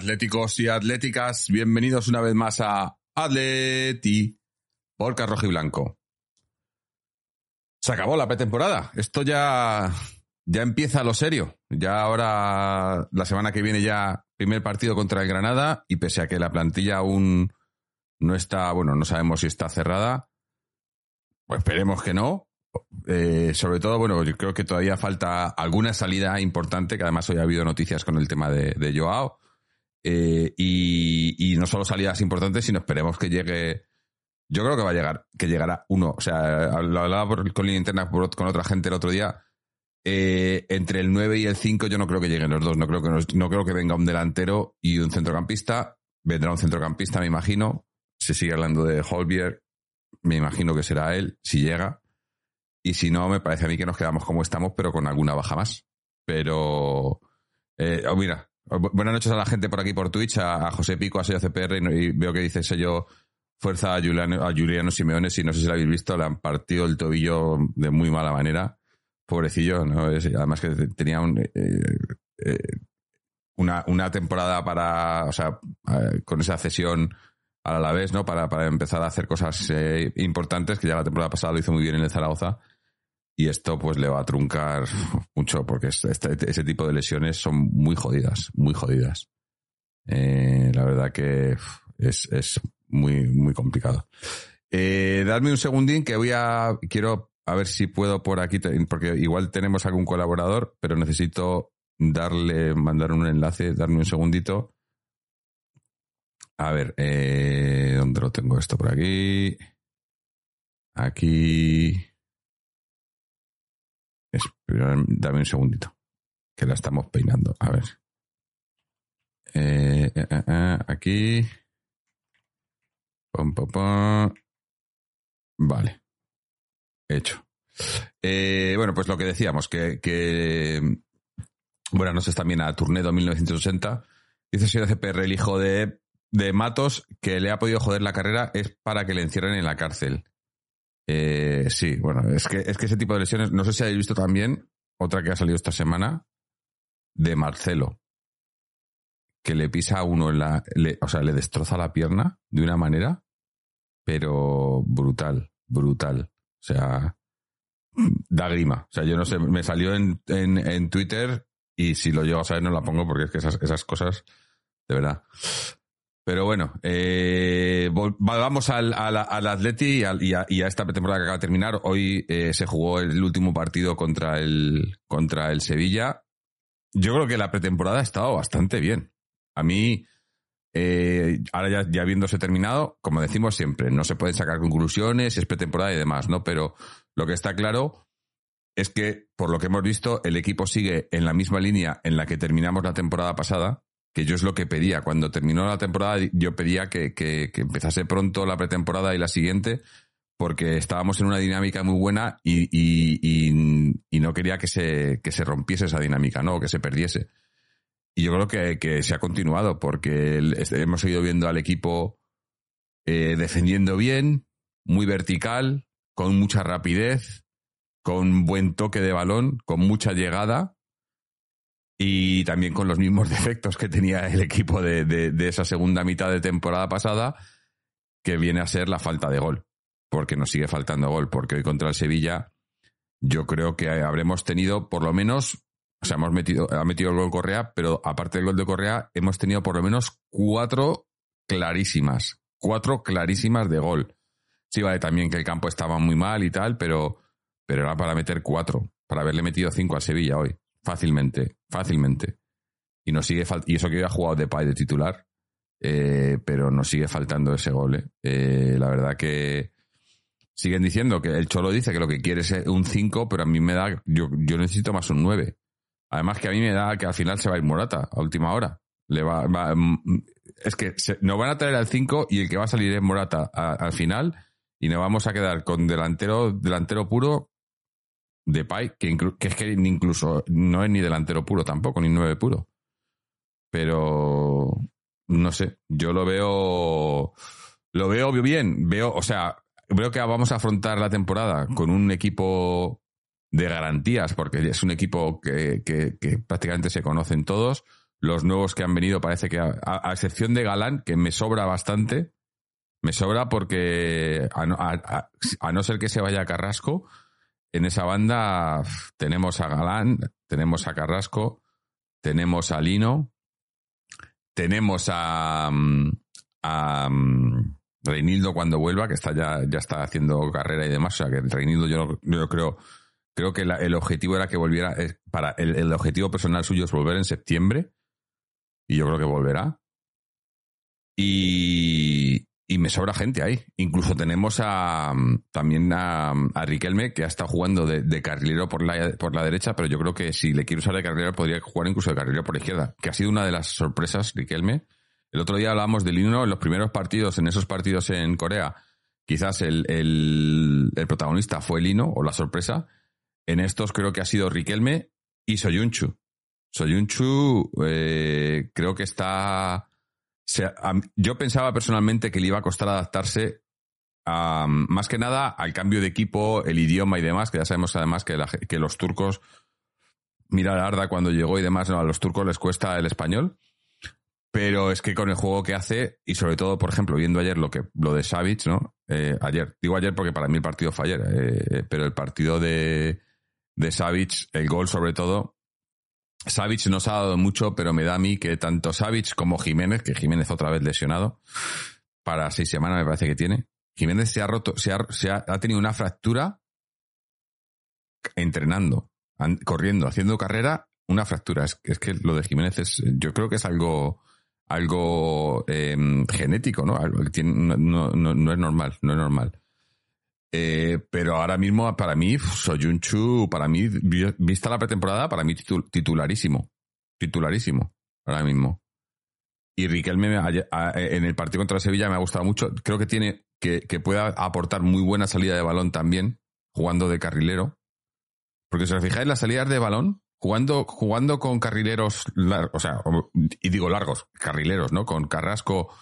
Atléticos y atléticas, bienvenidos una vez más a Atleti por Rojo y Blanco. Se acabó la pretemporada, esto ya, ya empieza lo serio. Ya ahora, la semana que viene ya primer partido contra el Granada y pese a que la plantilla aún no está, bueno, no sabemos si está cerrada, pues esperemos que no. Eh, sobre todo, bueno, yo creo que todavía falta alguna salida importante, que además hoy ha habido noticias con el tema de Joao. Eh, y, no solo salidas importantes, sino esperemos que llegue. Yo creo que va a llegar, que llegará uno. O sea, lo hablaba por, con interna con otra gente el otro día. Eh, entre el 9 y el 5 yo no creo que lleguen los dos. No creo que, no creo que venga un delantero y un centrocampista. Vendrá un centrocampista, me imagino. Se sigue hablando de Holbier. Me imagino que será él, si llega. Y si no, me parece a mí que nos quedamos como estamos, pero con alguna baja más. Pero, eh, oh, mira, buenas noches a la gente por aquí por Twitch, a, José Pico, a sello CPR, y, veo que dice sello fuerza a Juliano, a Juliano Simeone, si no sé si lo habéis visto, le han partido el tobillo de muy mala manera. Pobrecillo, ¿no? además que tenía eh, eh, una, una temporada para, o sea, con esa cesión a la vez, ¿no? Para, para empezar a hacer cosas importantes, que ya la temporada pasada lo hizo muy bien en el Zaragoza y esto pues le va a truncar mucho porque este, ese tipo de lesiones son muy jodidas, muy jodidas. Eh, la verdad que es, muy, muy complicado. Eh, dadme un segundín que voy a, quiero a ver si puedo por aquí, porque igual tenemos algún colaborador, pero necesito darle, mandar un enlace, darme un segundito. A ver, eh, ¿dónde lo tengo esto? Por aquí. Aquí. Dame un segundito, que la estamos peinando. A ver. Eh, eh, eh, aquí. Vale. Hecho. bueno, pues lo que decíamos, que, que buenas noches también a Turnedo 1980. Dice señor CPR, el hijo de, de Matos, que le ha podido joder la carrera es para que le encierren en la cárcel. Eh, sí, bueno, es que, es que ese tipo de lesiones, no sé si habéis visto también otra que ha salido esta semana de Marcelo, que le pisa a uno en la, o sea, le destroza la pierna de una manera, pero brutal, brutal. O sea, da grima. O sea, yo no sé, me salió en, en, Twitter y si lo llego a saber no la pongo porque es que esas, esas cosas, de verdad. Pero bueno, eh, vamos al, al, Atleti y, a, esta temporada que acaba de terminar. Hoy eh, se jugó el último partido contra el, contra el Sevilla. Yo creo que la pretemporada ha estado bastante bien. A mí, eh, ahora ya, ya habiéndose terminado, como decimos siempre, no se pueden sacar conclusiones, es pretemporada y demás, ¿no? Pero lo que está claro es que, por lo que hemos visto, el equipo sigue en la misma línea en la que terminamos la temporada pasada, que yo es lo que pedía. Cuando terminó la temporada, yo pedía que, que, empezase pronto la pretemporada y la siguiente, porque estábamos en una dinámica muy buena y, y, no quería que se, que se rompiese esa dinámica, ¿no? O que se perdiese. Y yo creo que, que se ha continuado, porque hemos seguido viendo al equipo eh, defendiendo bien, muy vertical, con mucha rapidez, con buen toque de balón, con mucha llegada y también con los mismos defectos que tenía el equipo de, de, esa segunda mitad de temporada pasada, que viene a ser la falta de gol, porque nos sigue faltando gol, porque hoy contra el Sevilla yo creo que habremos tenido por lo menos, o sea, hemos metido, ha metido el gol Correa, pero aparte del gol de Correa, hemos tenido por lo menos cuatro clarísimas, cuatro clarísimas de gol. Sí, vale, también que el campo estaba muy mal y tal, pero, pero era para meter cuatro, para haberle metido cinco al Sevilla hoy. Fácilmente, fácilmente. Y nos sigue y eso que había jugado de pay de titular, eh, pero nos sigue faltando ese gol. Eh. Eh, la verdad que siguen diciendo que el Cholo dice que lo que quiere es un 5, pero a mí me da, yo, yo necesito más un 9. Además que a mí me da que al final se va a ir Morata a última hora. Le va, mm, es que nos van a traer al 5 y el que va a salir es Morata al final y nos vamos a quedar con delantero, delantero puro de Pai, que, que, es que incluso no es ni delantero puro tampoco, ni nueve puro. Pero no sé, yo lo veo lo veo bien, veo, o sea, veo que vamos a afrontar la temporada con un equipo de garantías, porque es un equipo que, que, prácticamente se conocen todos, los nuevos que han venido parece que, a, excepción de Galán, que me sobra bastante, me sobra porque a no, a- a no ser que se vaya Carrasco, en esa banda tenemos a Galán, tenemos a Carrasco, tenemos a Lino, tenemos a, mm, a mm, Reinildo cuando vuelva, que está ya, ya está haciendo carrera y demás. O sea que Reinildo yo, yo creo, creo que el objetivo era que volviera, para el objetivo personal suyo es volver en septiembre. Y yo creo que volverá. Y, y me sobra gente ahí. Incluso tenemos a también a, a Riquelme, que ha estado jugando de, carrilero por la, por la derecha, pero yo creo que si le quiero usar de carrilero, podría jugar incluso de carrilero por la izquierda, que ha sido una de las sorpresas, Riquelme. El otro día hablábamos del Lino en los primeros partidos, en esos partidos en Corea. Quizás el, el, el protagonista fue Lino, o la sorpresa. En estos creo que ha sido Riquelme y Soyunchu. Soyunchu eh, creo que está... yo pensaba personalmente que le iba a costar adaptarse más que nada al cambio de equipo, el idioma y demás, que ya sabemos además que, los turcos, mira a Arda cuando llegó y demás, no, a los turcos les cuesta el español. Pero es que con el juego que hace, y sobre todo, por ejemplo, viendo ayer lo que lo de Savic, ¿no? Eh, ayer, digo ayer porque para mí el partido fue ayer, eh, pero el partido de, de Savic, el gol sobre todo, Savic nos ha dado mucho, pero me da a mí que tanto Savic como Jiménez, que Jiménez otra vez lesionado, para seis semanas me parece que tiene, Jiménez se ha roto, se ha, se ha, ha tenido una fractura entrenando, an- corriendo, haciendo carrera, una fractura. Es, es que lo de Jiménez es, yo creo que es algo, algo eh, genético, no- no es normal, no es normal. Eh, pero ahora mismo, para mí, Soyunchu, para mí, vi- vista la pretemporada, para mí titu- titularísimo. Titularísimo, ahora mismo. Y Riquelme en el partido contra Sevilla me ha gustado mucho. Creo que tiene, que, que pueda aportar muy buena salida de balón también, jugando de carrilero. Porque si os fijáis, las salidas de balón, jugando, jugando con carrileros, o sea, y digo largos, carrileros, ¿no? Con Carrasco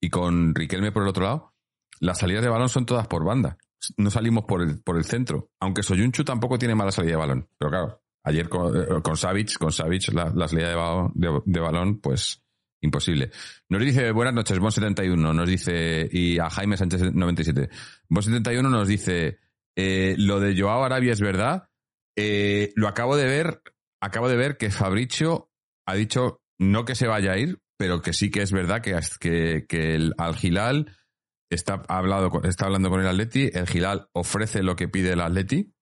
y con Riquelme por el otro lado, las salidas de balón son todas por banda. No salimos por el, por el centro. Aunque Soyunchu tampoco tiene mala salida de balón. Pero claro, ayer con, eh, con Savic, con Savic, la, salida de balón, de, balón, pues imposible. Nos dice, buenas noches, Bon71, nos dice, y a Jaime Sánchez 97. Bon71 nos dice, eh, lo de Joao Arabia es verdad. Eh, lo acabo de ver, acabo de ver que Fabricio ha dicho no que se vaya a ir, pero que sí que es verdad que, que, que el Al Hilal está, ha hablado, está hablando con el Atleti, el Hilal ofrece lo que pide el Atleti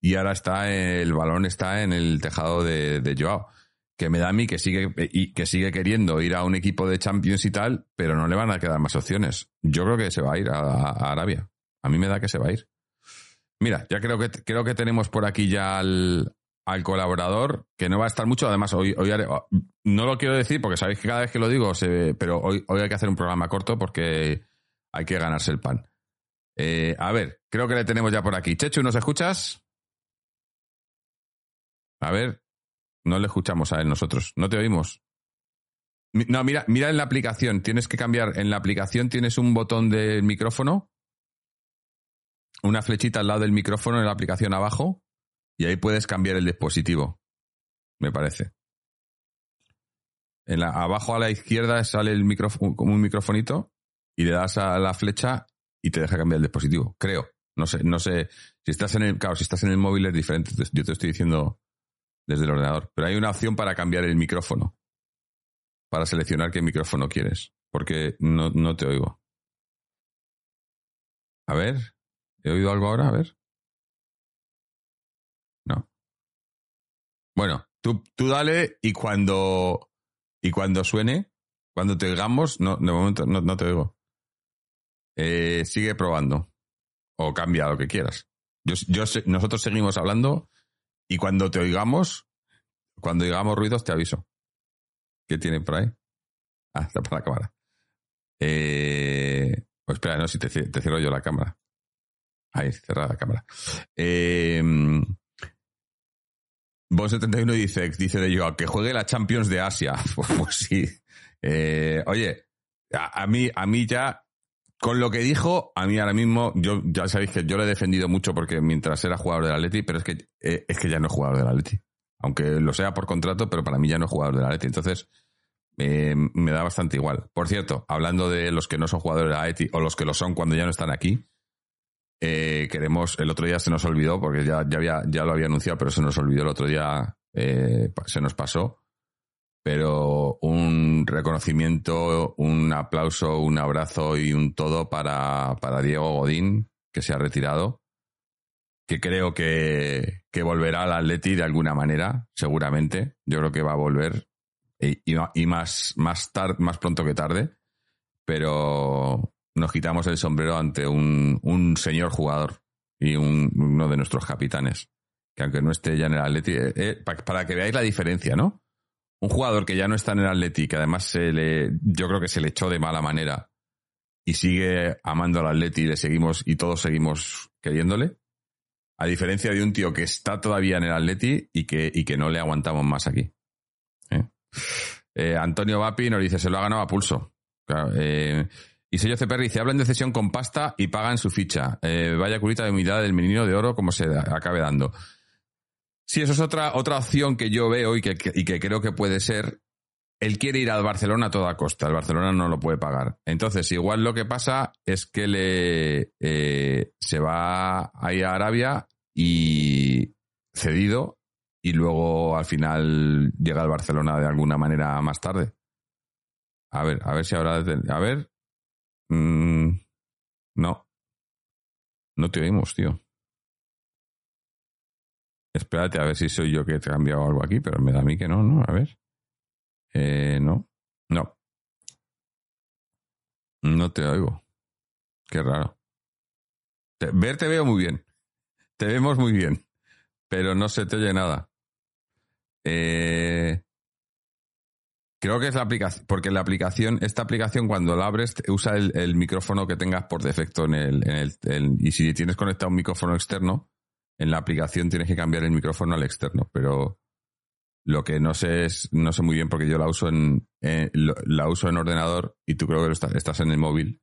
y ahora está el balón está en el tejado de, de Joao. Que me da a mí que sigue, que sigue queriendo ir a un equipo de Champions y tal, pero no le van a quedar más opciones. Yo creo que se va a ir a, Arabia. A mí me da que se va a ir. Mira, ya creo que creo que tenemos por aquí ya al, colaborador, que no va a estar mucho. Además, hoy, hoy no lo quiero decir porque sabéis que cada vez que lo digo, pero hoy, hoy hay que hacer un programa corto porque hay que ganarse el pan. Eh, a ver, creo que le tenemos ya por aquí. Chechu, ¿nos escuchas? A ver, no le escuchamos a él nosotros. No te oímos. No, mira, mira en la aplicación. Tienes que cambiar. En la aplicación tienes un botón del micrófono, una flechita al lado del micrófono en la aplicación abajo, y ahí puedes cambiar el dispositivo. Me parece. En la, abajo a la izquierda sale el micrófono, como un microfonito, y le das a la flecha y te deja cambiar el dispositivo. Creo. No sé, no sé. Si estás en el, claro, si estás en el móvil es diferente. Yo te estoy diciendo desde el ordenador. Pero hay una opción para cambiar el micrófono. Para seleccionar qué micrófono quieres. Porque no, no te oigo. A ver. ¿He oído algo ahora? A ver. No. Bueno, tú, tú dale y cuando, y cuando suene, cuando te oigamos, no, de momento no, no te oigo. Eh, sigue probando. O cambia lo que quieras. Yo, yo nosotros seguimos hablando y cuando te oigamos, cuando oigamos ruidos, te aviso. ¿Qué tiene por ahí? Ah, está por la cámara. Eh, pues espera, no, si te, ci- te cierro yo la cámara. Ahí, cerrada la cámara. Eh, Bon71 dice, dice de yo, que juegue la Champions de Asia. Pues, sí. Eh, oye, a mí, a mí ya, con lo que dijo, a mí ahora mismo, yo ya sabéis que yo lo he defendido mucho porque mientras era jugador del Atleti, pero es que, eh, es que ya no es jugador del Atleti. Aunque lo sea por contrato, pero para mí ya no es jugador del Atleti. Entonces, eh, me da bastante igual. Por cierto, hablando de los que no son jugadores de la ETI o los que lo son cuando ya no están aquí, eh, queremos, el otro día se nos olvidó, porque ya, ya lo había anunciado, pero se nos olvidó el otro día, eh, se nos pasó. Pero un reconocimiento, un aplauso, un abrazo y un todo para, para Diego Godín, que se ha retirado, que creo que, que volverá al Atleti de alguna manera, seguramente. Yo creo que va a volver y, y más, más, más pronto que tarde, pero nos quitamos el sombrero ante un, un señor jugador y un, uno de nuestros capitanes, que aunque no esté ya en el Atleti, eh, eh, para que veáis la diferencia, ¿no? Un jugador que ya no está en el Atleti, que además se le, yo creo que se le echó de mala manera y sigue amando al Atleti y le seguimos y todos seguimos queriéndole. A diferencia de un tío que está todavía en el Atleti y que, y que no le aguantamos más aquí. ¿eh? Antonio Vapi nos dice, se lo ha ganado a pulso. Claro, y Sello dice, hablan de cesión con pasta y pagan su ficha. Eh, vaya curita de humildad del menino de oro como se acabe dando. Sí, eso es otra, otra opción que yo veo y que, y que creo que puede ser. Él quiere ir al Barcelona a toda costa. El Barcelona no lo puede pagar. Entonces, igual lo que pasa es que le eh, se va ahí a Arabia y cedido y luego al final llega al Barcelona de alguna manera más tarde. A ver, a ver si ahora... A ver, Mm, no. No te oímos, tío. Espérate a ver si soy yo que te he cambiado algo aquí, pero me da a mí que no, ¿no? A ver. Eh, no. No. No te oigo. Qué raro. ver te veo muy bien. Te vemos muy bien. Pero no se te oye nada. Eh, Creo que es la aplicación, porque la aplicación, esta aplicación cuando la abres usa el, micrófono que tengas por defecto en el, en el, y si tienes conectado un micrófono externo, en la aplicación tienes que cambiar el micrófono al externo, pero lo que no sé es, no sé muy bien porque yo la uso en, la uso en ordenador y tú creo que estás en el móvil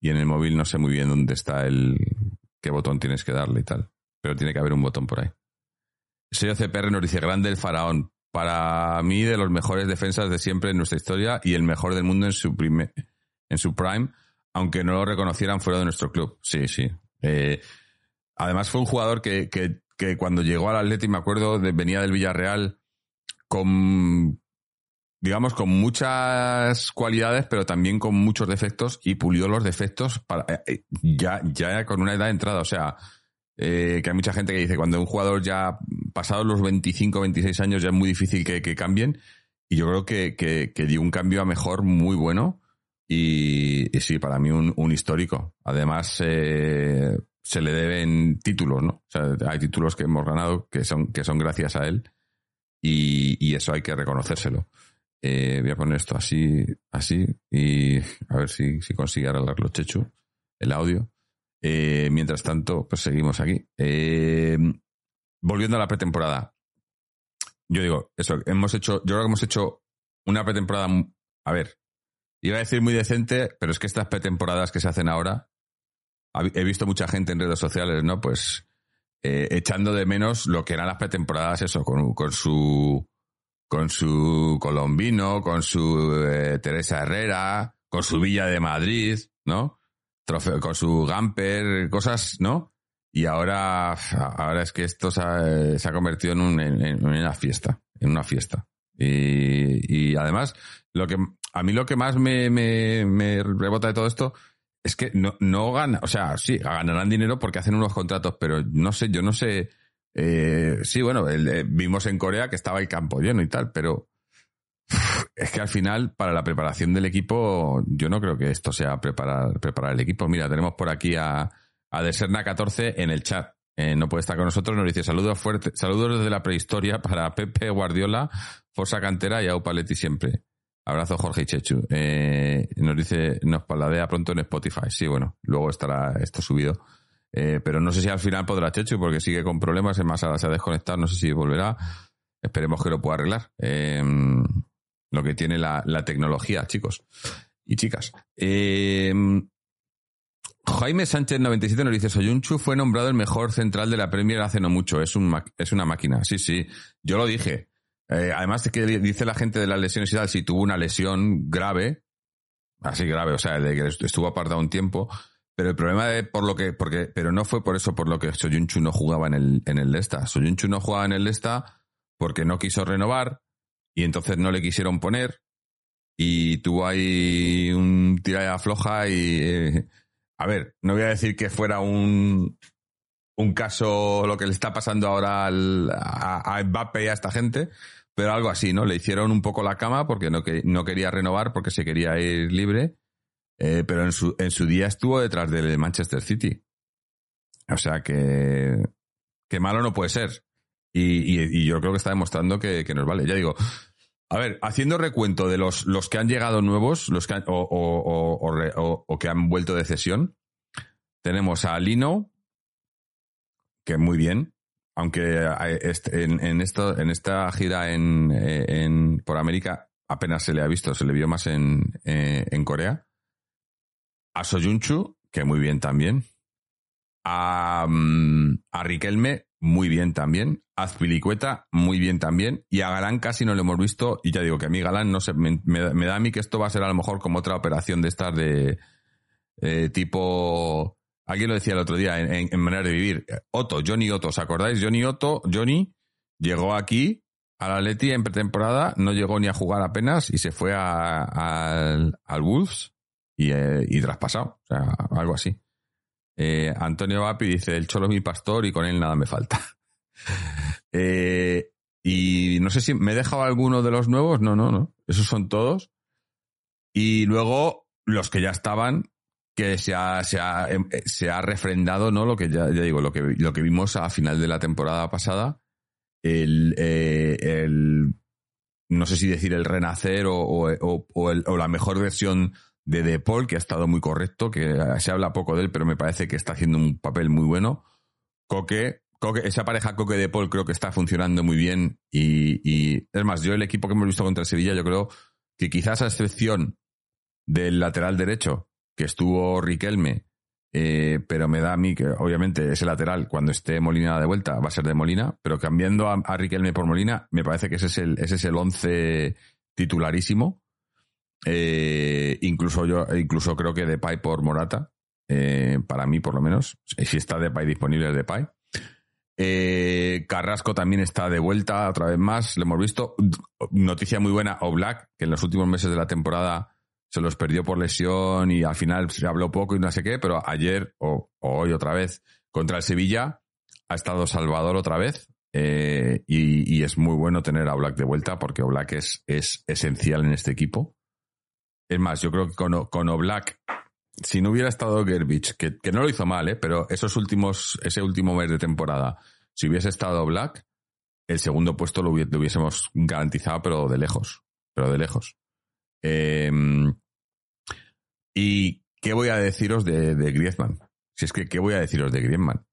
y en el móvil no sé muy bien dónde está el, qué botón tienes que darle y tal, pero tiene que haber un botón por ahí. Soy CPR nos dice grande el faraón para mí de los mejores defensas de siempre en nuestra historia y el mejor del mundo en su, en su prime, aunque no lo reconocieran fuera de nuestro club. Sí, sí. Eh, además fue un jugador que, que, que, cuando llegó al Atleti, me acuerdo, venía del Villarreal con, digamos, con muchas cualidades, pero también con muchos defectos y pulió los defectos para, eh, eh, ya, ya con una edad de entrada. O sea, eh, que hay mucha gente que dice cuando un jugador ya pasados los 25, 26 años ya es muy difícil que, cambien. Y yo creo que, que, dio un cambio a mejor muy bueno. Y, sí, para mí un, histórico. Además, se le deben títulos, ¿no? O sea, hay títulos que hemos ganado que son, que son gracias a él. Y, eso hay que reconocérselo. Eh, voy a poner esto así, así, y a ver si, si consigue arreglarlo, Chechu, el audio. Eh, mientras tanto, pues seguimos aquí. Eh, volviendo a la pretemporada. Yo digo, eso, hemos hecho, yo creo que hemos hecho una pretemporada, a ver, iba a decir muy decente, pero es que estas pretemporadas que se hacen ahora, he visto mucha gente en redes sociales, ¿no? Pues eh, echando de menos lo que eran las pretemporadas, eso, con, con su con su Colombino, con su Teresa Herrera, con su Villa de Madrid, ¿no? con su Gamper, cosas, ¿no? Y ahora, ahora es que esto se ha, convertido en, una fiesta, en una fiesta. Y, además, lo que a mí lo que más me, rebota de todo esto es que no, no gana, o sea, sí, ganarán dinero porque hacen unos contratos, pero no sé, yo no sé. Eh, sí, bueno, eh, vimos en Corea que estaba el campo lleno y tal, pero es que al final, para la preparación del equipo, yo no creo que esto sea preparar, preparar el equipo. Mira, tenemos por aquí a, a Deserna14 en el chat. Eh, no puede estar con nosotros, nos dice saludos fuertes, saludos desde la prehistoria para Pepe Guardiola, Forza Cantera y a Upaletti siempre. Abrazo Jorge y Chechu. Eh, nos dice, nos paladea pronto en Spotify. Sí, bueno, luego estará esto subido. Eh, pero no sé si al final podrá Chechu porque sigue con problemas, es más, ahora se ha desconectado, no sé si volverá. Esperemos que lo pueda arreglar lo que tiene la, tecnología, chicos y chicas. Eh, Jaime Sánchez 97 nos dice, Soyunchu fue nombrado el mejor central de la Premier hace no mucho, es, un, es una máquina. Sí, sí, yo lo dije. Eh, además de que dice la gente de las lesiones y tal, si tuvo una lesión grave, así grave, o sea, de que estuvo apartado un tiempo, pero el problema de por lo que, porque, pero no fue por eso por lo que Soyunchu no jugaba en el, en el Lesta. Soyunchu no jugaba en el Lesta porque no quiso renovar y entonces no le quisieron poner y tuvo ahí un tirada floja y, eh, a ver, no voy a decir que fuera un, un caso lo que le está pasando ahora al, a, a Mbappé y a esta gente, pero algo así, ¿no? Le hicieron un poco la cama porque no, que, no quería renovar, porque se quería ir libre, eh, pero en su, en su día estuvo detrás del Manchester City. O sea que, que malo no puede ser. Y, y, yo creo que está demostrando que, que, nos vale. Ya digo, a ver, haciendo recuento de los, los que han llegado nuevos, los que han, o, o, o, o, que han vuelto de cesión, tenemos a Lino, que muy bien, aunque en, en, esto, en esta gira en, en, por América apenas se le ha visto, se le vio más en, eh, en Corea. A Soyunchu, que muy bien también. A, mm, a Riquelme, muy bien también. A Azpilicueta, muy bien también. Y a Galán casi no lo hemos visto. Y ya digo que a mí Galán no sé, me, da a mí que esto va a ser a lo mejor como otra operación de estas de eh, tipo Alguien lo decía el otro día en, Manera de Vivir. Otto, Johnny Otto, ¿os acordáis? Johnny Otto, Johnny llegó aquí a la Leti en pretemporada, no llegó ni a jugar apenas y se fue al Wolves y, eh, y, traspasado. O sea, algo así. Eh, Antonio Vapi dice, el cholo es mi pastor y con él nada me falta. eh, y no sé si me he dejado alguno de los nuevos. No, no, no. Esos son todos. Y luego los que ya estaban, que se ha, se ha, em, eh, se ha refrendado, ¿no? Lo que ya, digo, lo que, lo que vimos a final de la temporada pasada, el, eh, el no sé si decir el renacer o, o, o, o, la mejor versión de De Paul, que ha estado muy correcto, que se habla poco de él, pero me parece que está haciendo un papel muy bueno. Coque, Coque esa pareja Coque De Paul creo que está funcionando muy bien y, y es más, yo el equipo que hemos visto contra Sevilla, yo creo que quizás a excepción del lateral derecho, que estuvo Riquelme, eh, pero me da a mí que obviamente ese lateral, cuando esté Molina de vuelta, va a ser de Molina, pero cambiando a, Riquelme por Molina, me parece que ese es el, ese es el once titularísimo. Eh, incluso yo, incluso creo que Depay por Morata, eh, para mí por lo menos. Si está Depay disponible es Depay. Carrasco también está de vuelta otra vez más, lo hemos visto. Noticia muy buena, o Black, que en los últimos meses de la temporada se los perdió por lesión y al final se habló poco y no sé qué, pero ayer o, hoy otra vez contra el Sevilla ha estado Salvador otra vez eh, y, y, es muy bueno tener a Black de vuelta porque Oblak es, es esencial en este equipo. Es más, yo creo que con, con Oblak, si no hubiera estado Gerbich, que, que no lo hizo mal, ¿eh? pero esos últimos, ese último mes de temporada, si hubiese estado Black, el segundo puesto lo, hubiésemos garantizado, pero de lejos, pero de lejos. Eh, ¿Y qué voy a deciros de, de, Griezmann? Si es que, ¿qué voy a deciros de Griezmann?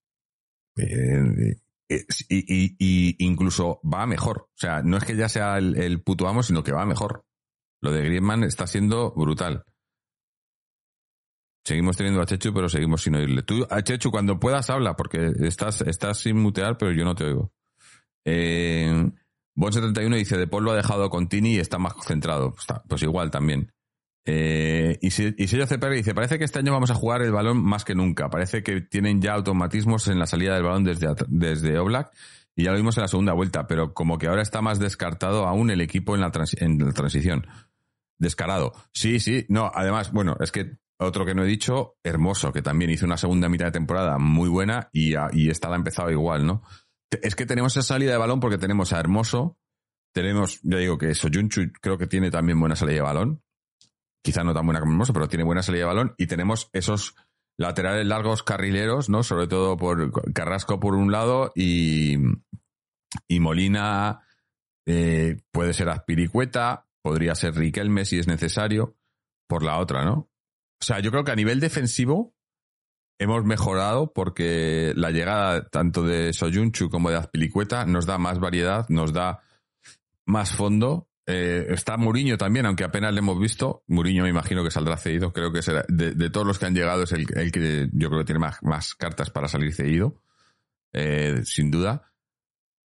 Eh, eh, y, y, incluso va mejor. O sea, no es que ya sea el, el, puto amo, sino que va mejor. Lo de Griezmann está siendo brutal. Seguimos teniendo a Chechu, pero seguimos sin oírle. Tú, a Chechu, cuando puedas, habla, porque estás, estás sin mutear, pero yo no te oigo. Eh, Bon71 dice, De Paul lo ha dejado con Tini y está más concentrado. Pues, igual también. Eh, y, si, y dice, parece que este año vamos a jugar el balón más que nunca. Parece que tienen ya automatismos en la salida del balón desde, desde Oblak y ya lo vimos en la segunda vuelta, pero como que ahora está más descartado aún el equipo en la, en la transición. Descarado. Sí, sí. No, además, bueno, es que otro que no he dicho, Hermoso, que también hizo una segunda mitad de temporada muy buena y, y esta la ha empezado igual, ¿no? Es que tenemos esa salida de balón porque tenemos a Hermoso, tenemos, ya digo que Soyunchu creo que tiene también buena salida de balón, quizá no tan buena como Hermoso, pero tiene buena salida de balón y tenemos esos laterales largos carrileros, ¿no? Sobre todo por Carrasco por un lado y, y Molina eh, puede ser Aspiricueta, podría ser Riquelme si es necesario, por la otra, ¿no? O sea, yo creo que a nivel defensivo hemos mejorado porque la llegada tanto de Soyunchu como de Azpilicueta nos da más variedad, nos da más fondo. Eh, está Muriño también, aunque apenas le hemos visto. Muriño me imagino que saldrá cedido. Creo que será, de, todos los que han llegado es el, el, que yo creo que tiene más, más cartas para salir cedido, eh, sin duda.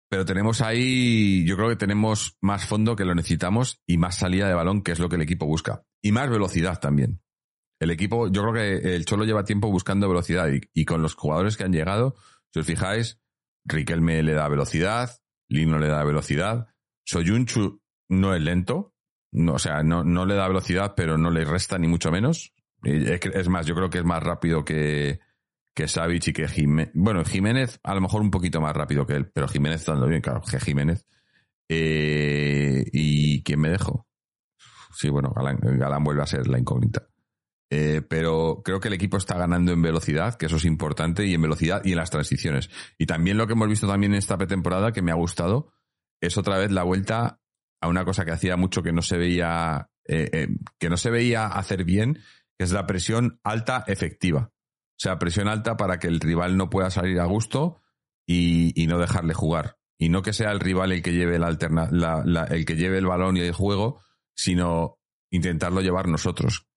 pero tenemos ahí, yo creo que tenemos más fondo que lo necesitamos y más salida de balón, que es lo que el equipo busca. Y más velocidad también. El equipo, yo creo que el Cholo lleva tiempo buscando velocidad y, con los jugadores que han llegado, si os fijáis, Riquelme le da velocidad, Lino le da velocidad, Soyunchu no es lento, no, o sea, no, le da velocidad, pero no le resta ni mucho menos. Es más, yo creo que es más rápido que, que y que Jiménez. Bueno, Jiménez a lo mejor un poquito más rápido que él, pero Jiménez está bien, claro, que Jiménez. Eh, ¿Y quién me dejo? Sí, bueno, Galán, vuelve a ser la incógnita. Eh, pero creo que el equipo está ganando en velocidad, que eso es importante, y en velocidad y en las transiciones. Y también lo que hemos visto también en esta pretemporada, que me ha gustado, es otra vez la vuelta a una cosa que hacía mucho que no se veía, eh, que no se veía hacer bien, que es la presión alta efectiva. O sea, presión alta para que el rival no pueda salir a gusto y, no dejarle jugar. Y no que sea el rival el que lleve el, alterna, el que lleve el balón y el juego, sino intentarlo llevar nosotros.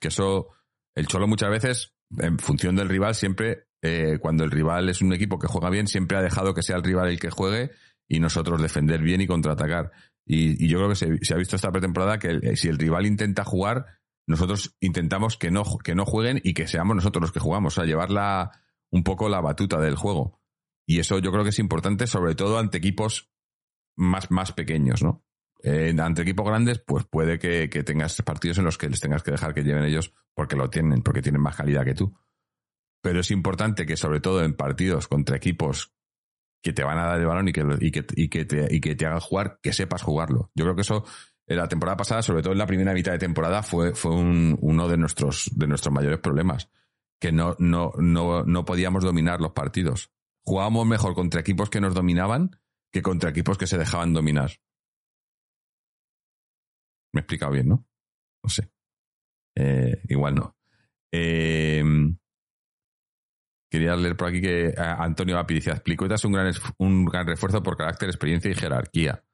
Que eso, el Cholo muchas veces, en función del rival, siempre, eh, cuando el rival es un equipo que juega bien, siempre ha dejado que sea el rival el que juegue y nosotros defender bien y contraatacar. Y, yo creo que se, ha visto esta pretemporada que si el rival intenta jugar, nosotros intentamos que no, que no jueguen y que seamos nosotros los que jugamos, o sea, llevar un poco la batuta del juego. Y eso yo creo que es importante, sobre todo ante equipos más, más pequeños, ¿no? Eh, ante equipos grandes, pues puede que, tengas partidos en los que les tengas que dejar que lleven ellos porque lo tienen, porque tienen más calidad que tú. Pero es importante que, sobre todo en partidos contra equipos que te van a dar el balón y que, y que, y que, te, y que te hagan jugar, que sepas jugarlo. Yo creo que eso la temporada pasada, sobre todo en la primera mitad de temporada, fue, fue uno de nuestros, de nuestros mayores problemas. Que no, no, no, no podíamos dominar los partidos. Jugábamos mejor contra equipos que nos dominaban que contra equipos que se dejaban dominar. Me he explicado bien, ¿no? No sé. Eh, igual no. Eh, quería leer por aquí que eh, Antonio Vapi dice, es un gran, un gran refuerzo por carácter, experiencia y jerarquía.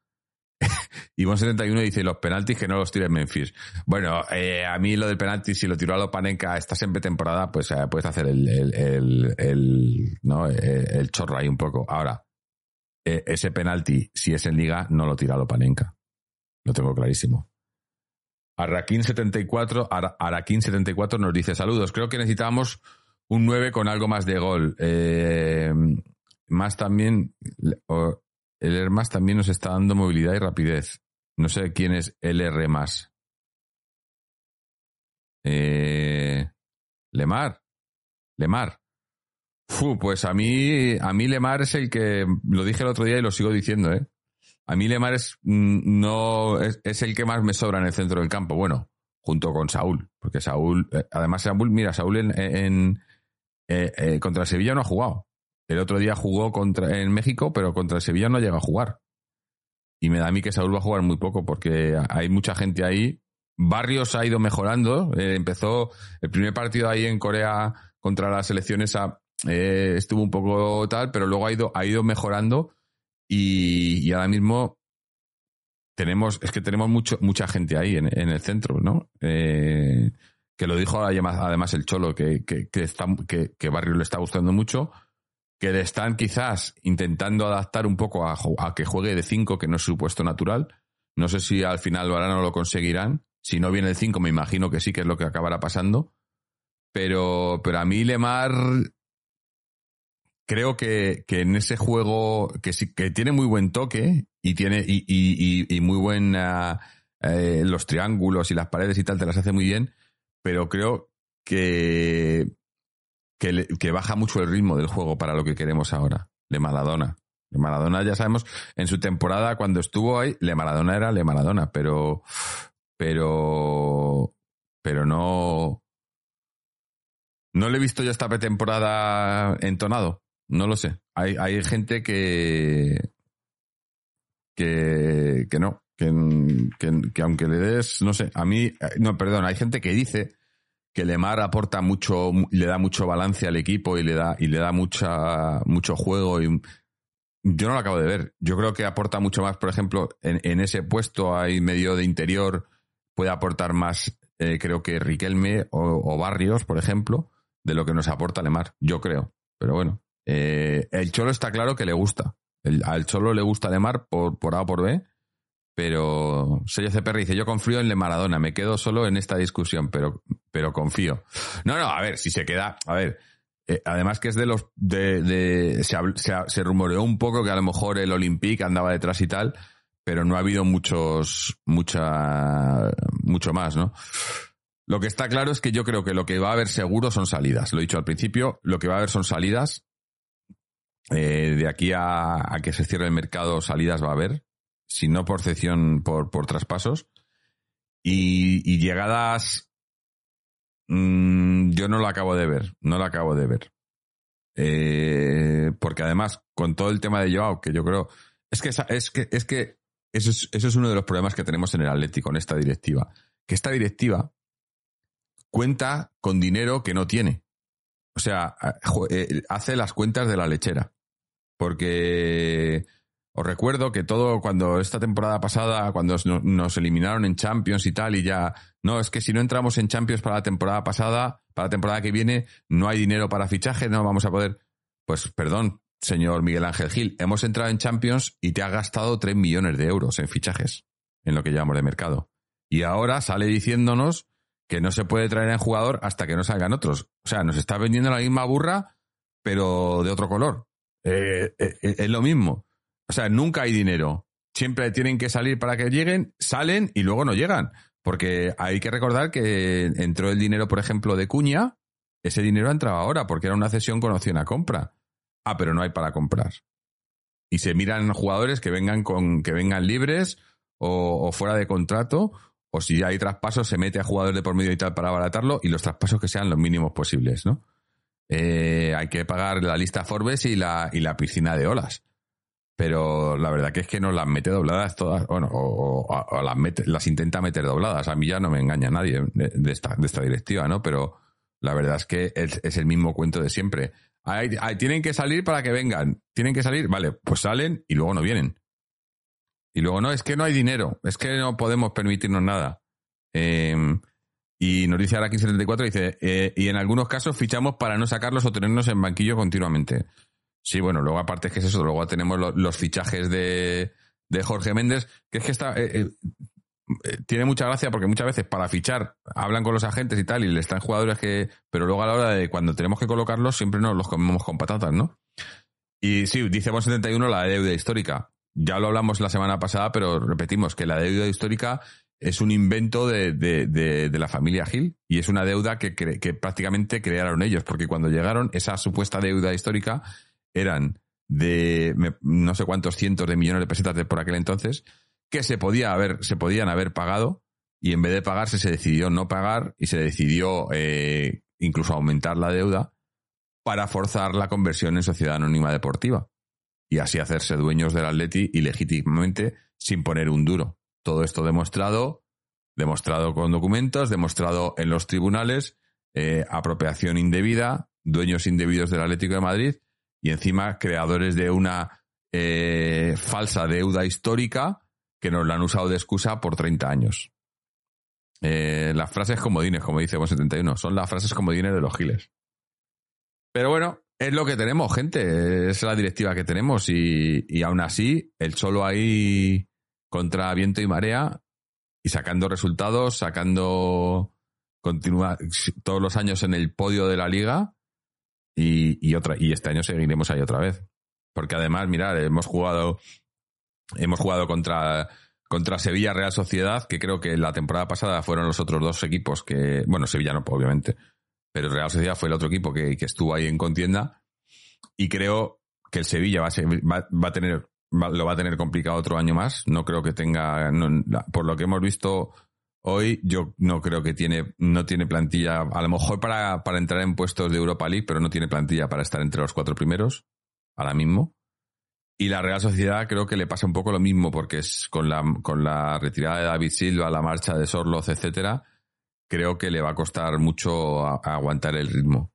Ivonne71 dice, los penaltis que no los tire Memphis. Bueno, a mí lo del penalti, si lo tiró a Lopanenka esta siempre temporada, pues puedes hacer el, el, el, ¿no? El, chorro ahí un poco. Ahora, ese penalti, si es en liga, no lo tira a Lopanenka. Lo tengo clarísimo. Araquín74, Araquín74 nos dice, saludos, creo que necesitábamos un 9 con algo más de gol. más también, el R más también nos está dando movilidad y rapidez. No sé quién es el R más. Eh, Lemar. Lemar. pues a mí, a mí Lemar es el que, lo dije el otro día y lo sigo diciendo, ¿eh? A mí Lemar es, mm, no, es, el que más me sobra en el centro del campo. Bueno, junto con Saúl. Porque Saúl, eh, además Saúl, mira, Saúl en, en eh, contra Sevilla no ha jugado. El otro día jugó contra, en México, pero contra Sevilla no llega a jugar. Y me da a mí que Saúl va a jugar muy poco porque hay mucha gente ahí. Barrios ha ido mejorando. Eh, empezó el primer partido ahí en Corea contra las selecciones eh, estuvo un poco tal, pero luego ha ido, ha ido mejorando y, ahora mismo tenemos, es que tenemos mucho, mucha gente ahí en, el centro, ¿no? Eh, que lo dijo además el Cholo, que, que, que, Barrios le está gustando mucho que le están quizás intentando adaptar un poco a, que juegue de 5, que no es su puesto natural. No sé si al final no lo conseguirán. Si no viene el 5, me imagino que sí, que es lo que acabará pasando. Pero, pero a mí Lemar creo que, en ese juego que sí, que tiene muy buen toque y tiene y, y, muy buen eh, los triángulos y las paredes y tal te las hace muy bien, pero creo que que, baja mucho el ritmo del juego para lo que queremos ahora. Le Maradona. Le Maradona, ya sabemos, en su temporada cuando estuvo ahí, Le Maradona era Le Maradona, pero. Pero. Pero no. No le he visto yo esta pretemporada entonado. No lo sé. Hay, hay gente que. Que, que no. Que, que, que aunque le des, no sé, a mí, no, perdón, hay gente que dice que Lemar aporta mucho, le da mucho balance al equipo y le da, y le da mucha, mucho juego. Y yo no lo acabo de ver. Yo creo que aporta mucho más, por ejemplo, en, ese puesto ahí medio de interior, puede aportar más, eh, creo que Riquelme o, Barrios, por ejemplo, de lo que nos aporta Lemar. Yo creo. Pero bueno, eh, el Cholo está claro que le gusta. al Cholo le gusta Lemar por, por A o por B, pero Sello CPR dice, yo confío en Le Maradona, me quedo solo en esta discusión, pero, pero confío. No, no, a ver, si se queda, a ver, eh, además que es de los, de, se, se, rumoreó un poco que a lo mejor el Olympique andaba detrás y tal, pero no ha habido muchos, mucha, mucho más, ¿no? Lo que está claro es que yo creo que lo que va a haber seguro son salidas. Lo he dicho al principio, lo que va a haber son salidas. Eh, de aquí a, que se cierre el mercado, salidas va a haber. Si no por cesión, por, por traspasos. Y, llegadas, mmm, yo no lo acabo de ver. No lo acabo de ver. Eh, porque además, con todo el tema de Joao, que yo creo. Es que, es que, es que eso es, eso es uno de los problemas que tenemos en el Atlético, en esta directiva. Que esta directiva cuenta con dinero que no tiene. O sea, eh, hace las cuentas de la lechera. Porque os recuerdo que todo cuando esta temporada pasada, cuando nos eliminaron en Champions y tal, y ya, no, es que si no entramos en Champions para la temporada pasada, para la temporada que viene, no hay dinero para fichaje, no vamos a poder. Pues perdón, señor Miguel Ángel Gil, hemos entrado en Champions y te ha gastado 3 millones de euros en fichajes, en lo que llamamos de mercado. Y ahora sale diciéndonos que no se puede traer en jugador hasta que no salgan otros. O sea, nos está vendiendo la misma burra, pero de otro color. Eh, eh, eh, es lo mismo. O sea, nunca hay dinero. Siempre tienen que salir para que lleguen, salen y luego no llegan. Porque hay que recordar que entró el dinero, por ejemplo, de Cuña. Ese dinero ha entrado ahora porque era una cesión con opción a compra. Ah, pero no hay para comprar. Y se miran jugadores que vengan con, que vengan libres o, o fuera de contrato o si hay traspasos, se mete a jugadores de por medio y tal para abaratarlo y los traspasos que sean los mínimos posibles, ¿no? Eh, hay que pagar la lista Forbes y la, y la piscina de olas. Pero la verdad que es que nos las mete dobladas todas, bueno, o, las, mete, las intenta meter dobladas. A mí ya no me engaña nadie de, esta, directiva, ¿no? Pero la verdad es que es, el mismo cuento de siempre. Hay, tienen que salir para que vengan. Tienen que salir, vale, pues salen y luego no vienen. Y luego, no, es que no hay dinero, es que no podemos permitirnos nada. Eh, y nos dice ahora 1574, dice, eh, y en algunos casos fichamos para no sacarlos o tenernos en banquillo continuamente. Sí, bueno, luego aparte es que es eso, luego tenemos lo, los fichajes de, de, Jorge Méndez, que es que está, eh, eh, tiene mucha gracia porque muchas veces para fichar hablan con los agentes y tal y le están jugadores que, pero luego a la hora de cuando tenemos que colocarlos siempre nos los comemos con patatas, ¿no? Y sí, dice Bon 71 la deuda histórica ya lo hablamos la semana pasada, pero repetimos que la deuda histórica es un invento de, de, de, la familia Gil y es una deuda que, que prácticamente crearon ellos, porque cuando llegaron, esa supuesta deuda histórica eran de no sé cuántos cientos de millones de pesetas de por aquel entonces, que se, podía haber, se podían haber pagado y en vez de pagarse se decidió no pagar y se decidió eh, incluso aumentar la deuda para forzar la conversión en sociedad anónima deportiva y así hacerse dueños del Atleti ilegítimamente sin poner un duro. Todo esto demostrado, demostrado con documentos, demostrado en los tribunales, eh, apropiación indebida, dueños indebidos del Atlético de Madrid y encima creadores de una eh, falsa deuda histórica que nos la han usado de excusa por 30 años. Eh, las frases comodines, como dice 71, son las frases comodines de los giles. Pero bueno, es lo que tenemos, gente. Es la directiva que tenemos. Y, y aún así, el solo ahí contra viento y marea y sacando resultados, sacando continúa todos los años en el podio de la liga y, y, otra y este año seguiremos ahí otra vez. Porque además mirad hemos jugado hemos jugado contra contra Sevilla Real Sociedad que creo que la temporada pasada fueron los otros dos equipos que bueno Sevilla no obviamente pero Real Sociedad fue el otro equipo que, que estuvo ahí en contienda. Y creo que el Sevilla va a, ser, va, va a tener lo va a tener complicado otro año más. No creo que tenga, por lo que hemos visto hoy, yo no creo que tiene, no tiene plantilla, a lo mejor para, para entrar en puestos de Europa League, pero no tiene plantilla para estar entre los cuatro primeros, ahora mismo. Y la Real Sociedad creo que le pasa un poco lo mismo, porque es con la, con la retirada de David Silva, la marcha de Sorloz, etcétera, creo que le va a costar mucho a aguantar el ritmo.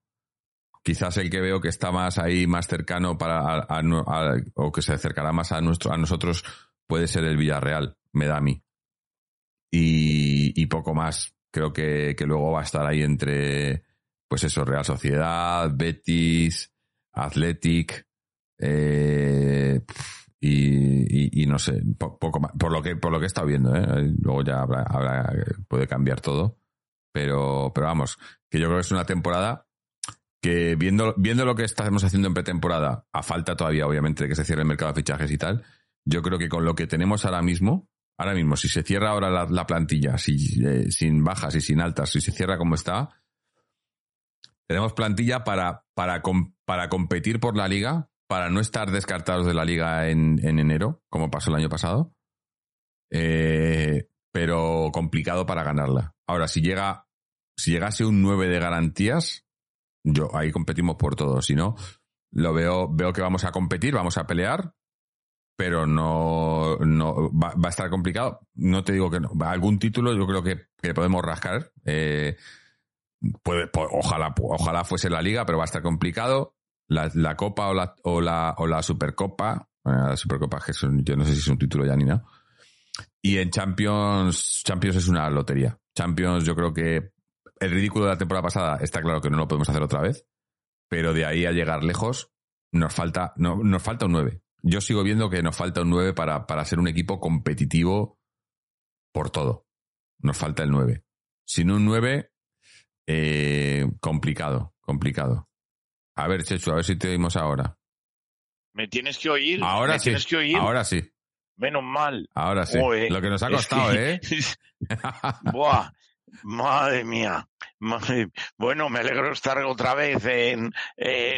Quizás el que veo que está más ahí, más cercano para a, a, o que se acercará más a nuestro, a nosotros puede ser el Villarreal, me da a mí. Y, y poco más. Creo que, que luego va a estar ahí entre, pues eso, Real Sociedad, Betis, Athletic, eh, y, no sé, poco más, por lo que por lo que he estado viendo, ¿eh? luego ya habrá, habrá puede cambiar todo, pero pero vamos, que yo creo que es una temporada que viendo viendo lo que estamos haciendo en pretemporada, a falta todavía obviamente de que se cierre el mercado de fichajes y tal, yo creo que con lo que tenemos ahora mismo, ahora mismo si se cierra ahora la, plantilla, si, eh, sin bajas y sin altas, si se cierra como está, tenemos plantilla para para para competir por la liga para no estar descartados de la liga en, enero, como pasó el año pasado. Eh, pero complicado para ganarla. Ahora, si llega, si llegase un 9 de garantías, yo ahí competimos por todo. Si no, lo veo, veo que vamos a competir, vamos a pelear, pero no, no va, a estar complicado. No te digo que no. Algún título yo creo que, podemos rascar. Eh, puede, ojalá, ojalá fuese la liga, pero va a estar complicado la, Copa o la, o la, o la Supercopa, la Supercopa, que yo no sé si es un título ya ni nada. Y en Champions, Champions es una lotería. Champions, yo creo que el ridículo de la temporada pasada está claro que no lo podemos hacer otra vez, pero de ahí a llegar lejos nos falta, no, nos falta un 9. Yo sigo viendo que nos falta un 9 para, para ser un equipo competitivo por todo. Nos falta el 9. Sin un 9, eh, complicado, complicado. A ver, Chechu, a ver si te oímos ahora. ¿Me tienes que oír? Ahora ¿Me sí. Tienes que oír? Ahora sí. Menos mal. Ahora sí. Lo que nos ha costado, ¿eh? Buah. Madre mía. Bueno, me alegro de estar otra vez en,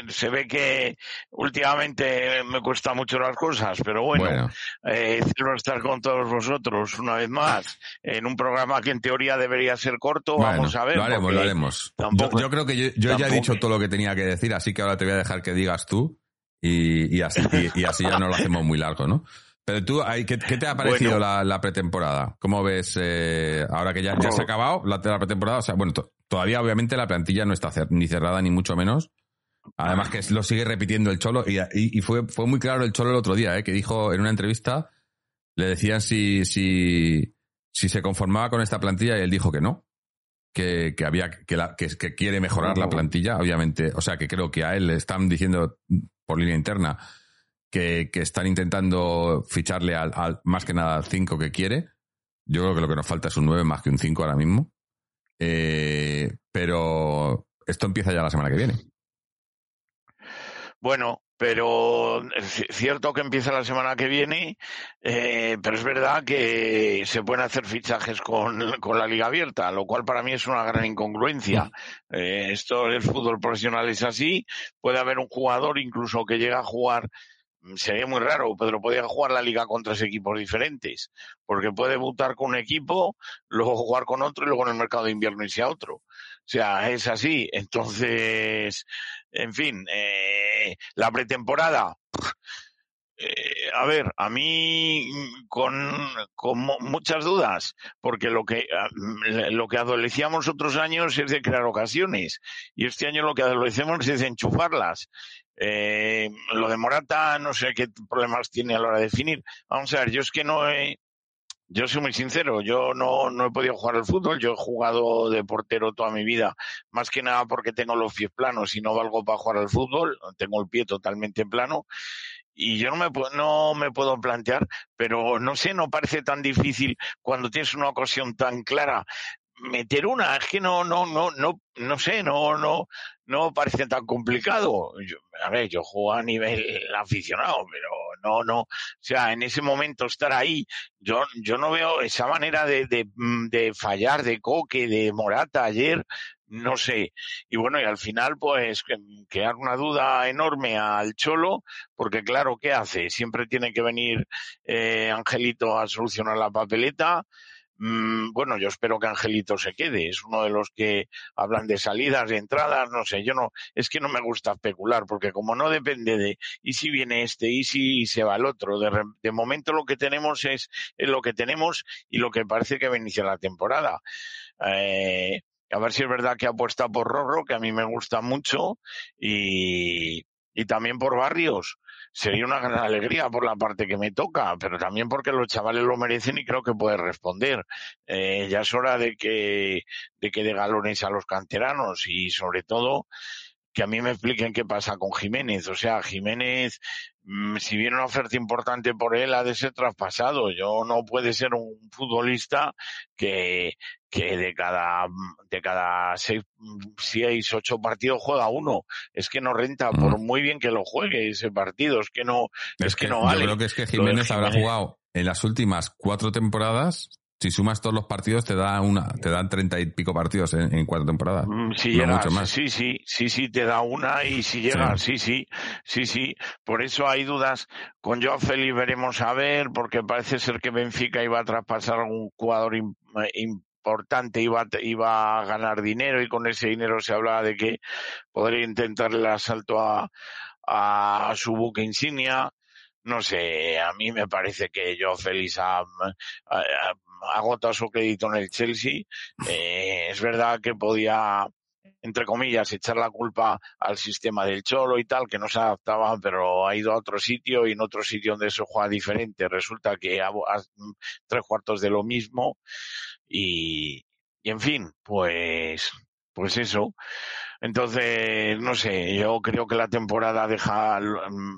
se ve que últimamente me cuesta mucho las cosas, pero bueno, bueno. Eh, estar con todos vosotros una vez más en un programa que en teoría debería ser corto. Vamos a ver. Lo haremos, lo haremos. yo, creo que yo, ya he dicho todo lo que tenía que decir, así que ahora te voy a dejar que digas tú y, así, y así ya no lo hacemos muy largo, ¿no? Pero tú, ¿qué, te ha parecido la, pretemporada? ¿Cómo ves eh, ahora que ya, ya se ha acabado la, pretemporada? O sea, bueno, todavía obviamente la plantilla no está ni cerrada ni mucho menos. Además que lo sigue repitiendo el Cholo y, y, fue, fue muy claro el Cholo el otro día, eh, que dijo en una entrevista, le decían si, si, si se conformaba con esta plantilla y él dijo que no, que, que había que, la, que, que quiere mejorar la plantilla, obviamente, o sea que creo que a él le están diciendo por línea interna que, están intentando ficharle al, más que nada al 5 que quiere. Yo creo que lo que nos falta es un 9 más que un 5 ahora mismo. Eh, pero esto empieza ya la semana que viene. Bueno, pero es cierto que empieza la semana que viene, eh, pero es verdad que se pueden hacer fichajes con, la liga abierta, lo cual para mí es una gran incongruencia. Eh, esto el fútbol profesional es así, puede haber un jugador incluso que llega a jugar sería muy raro. Pedro podía jugar la liga con tres equipos diferentes, porque puede debutar con un equipo, luego jugar con otro y luego en el mercado de invierno irse a otro. O sea, es así. Entonces, en fin, eh, la pretemporada. Eh, a ver, a mí con, con muchas dudas, porque lo que, lo que adolecíamos otros años es de crear ocasiones, y este año lo que adolecemos es de enchufarlas. Eh, lo de Morata, no sé qué problemas tiene a la hora de definir. Vamos a ver, yo es que no he, yo soy muy sincero, yo no, no he podido jugar al fútbol, yo he jugado de portero toda mi vida, más que nada porque tengo los pies planos y no valgo para jugar al fútbol, tengo el pie totalmente plano y yo no me, no me puedo plantear, pero no sé, no parece tan difícil cuando tienes una ocasión tan clara meter una, es que no, no, no, no, no sé, no, no, no parece tan complicado. a ver, yo juego a nivel aficionado, pero no, no, o sea, en ese momento estar ahí, yo, yo no veo esa manera de, de, de fallar de Coque, de Morata ayer, no sé. Y bueno, y al final, pues, quedar una duda enorme al Cholo, porque claro, ¿qué hace? Siempre tiene que venir eh, Angelito a solucionar la papeleta. Mm, bueno, yo espero que Angelito se quede. Es uno de los que hablan de salidas, de entradas, no sé. Yo no, es que no me gusta especular porque como no depende de y si viene este y si se va el otro. De, momento lo que tenemos es, lo que tenemos y lo que parece que va a iniciar la temporada. Eh, a ver si es verdad que apuesta por Rorro, que a mí me gusta mucho, y también por Barrios sería una gran alegría por la parte que me toca, pero también porque los chavales lo merecen y creo que puede responder. Eh, ya es hora de que, de que dé galones a los canteranos y sobre todo que a mí me expliquen qué pasa con Jiménez. O sea, Jiménez, si viene una oferta importante por él, ha de ser traspasado. Yo no puede ser un futbolista que, que de cada, de cada seis, seis, ocho partidos juega uno. Es que no renta, por muy bien que lo juegue ese partido, es que no, es, que, no vale. Yo creo que es que Jiménez habrá jugado en las últimas cuatro temporadas si sumas todos los partidos te da una, te dan treinta y pico partidos en, cuatro temporadas. Mm, si llegas, sí, sí, sí, sí, te da una y si llega, sí. sí, sí, sí, Por eso hay dudas. Con Joao Félix veremos a ver, porque parece ser que Benfica iba a traspasar algún jugador importante, iba, iba a ganar dinero y con ese dinero se hablaba de que podría intentar el asalto a, a su buque insignia no sé, a mí me parece que Joao Félix ha, agotado su crédito en el Chelsea. Eh, es verdad que podía, entre comillas, echar la culpa al sistema del Cholo y tal, que no se adaptaba, pero ha ido a otro sitio y en otro sitio donde eso juega diferente. Resulta que ha, tres cuartos de lo mismo y, y en fin, pues, pues eso. Entonces, no sé, yo creo que la temporada deja,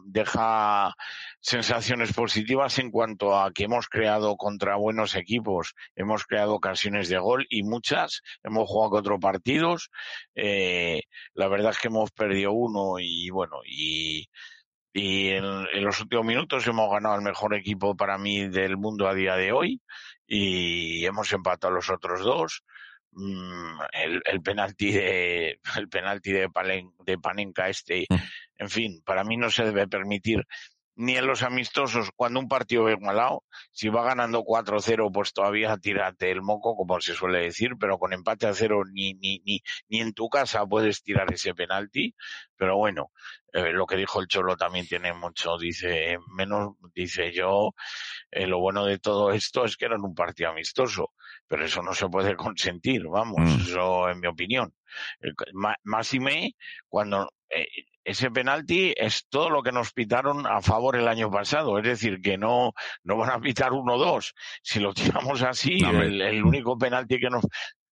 deja sensaciones positivas en cuanto a que hemos creado contra buenos equipos, hemos creado ocasiones de gol y muchas, hemos jugado cuatro partidos, eh, la verdad es que hemos perdido uno y bueno, y, en, los últimos minutos hemos ganado el mejor equipo para mí del mundo a día de hoy y hemos empatado los otros dos. Mm, el, el penalti de el penalti de, Palen, de Panenka este, mm. en fin, para mí no se debe permitir ni en los amistosos, cuando un partido ve malado, si va ganando 4-0, pues todavía tírate el moco, como se suele decir, pero con empate a cero ni, ni, ni, ni en tu casa puedes tirar ese penalti. Pero bueno, eh, lo que dijo el Cholo también tiene mucho, dice, menos, dice yo, eh, lo bueno de todo esto es que era un partido amistoso, pero eso no se puede consentir, vamos, mm. eso en mi opinión. Más y me, cuando eh, ese penalti es todo lo que nos pitaron a favor el año pasado. Es decir, que no, no van a pitar uno o dos. Si lo tiramos así, el, único penalti que nos,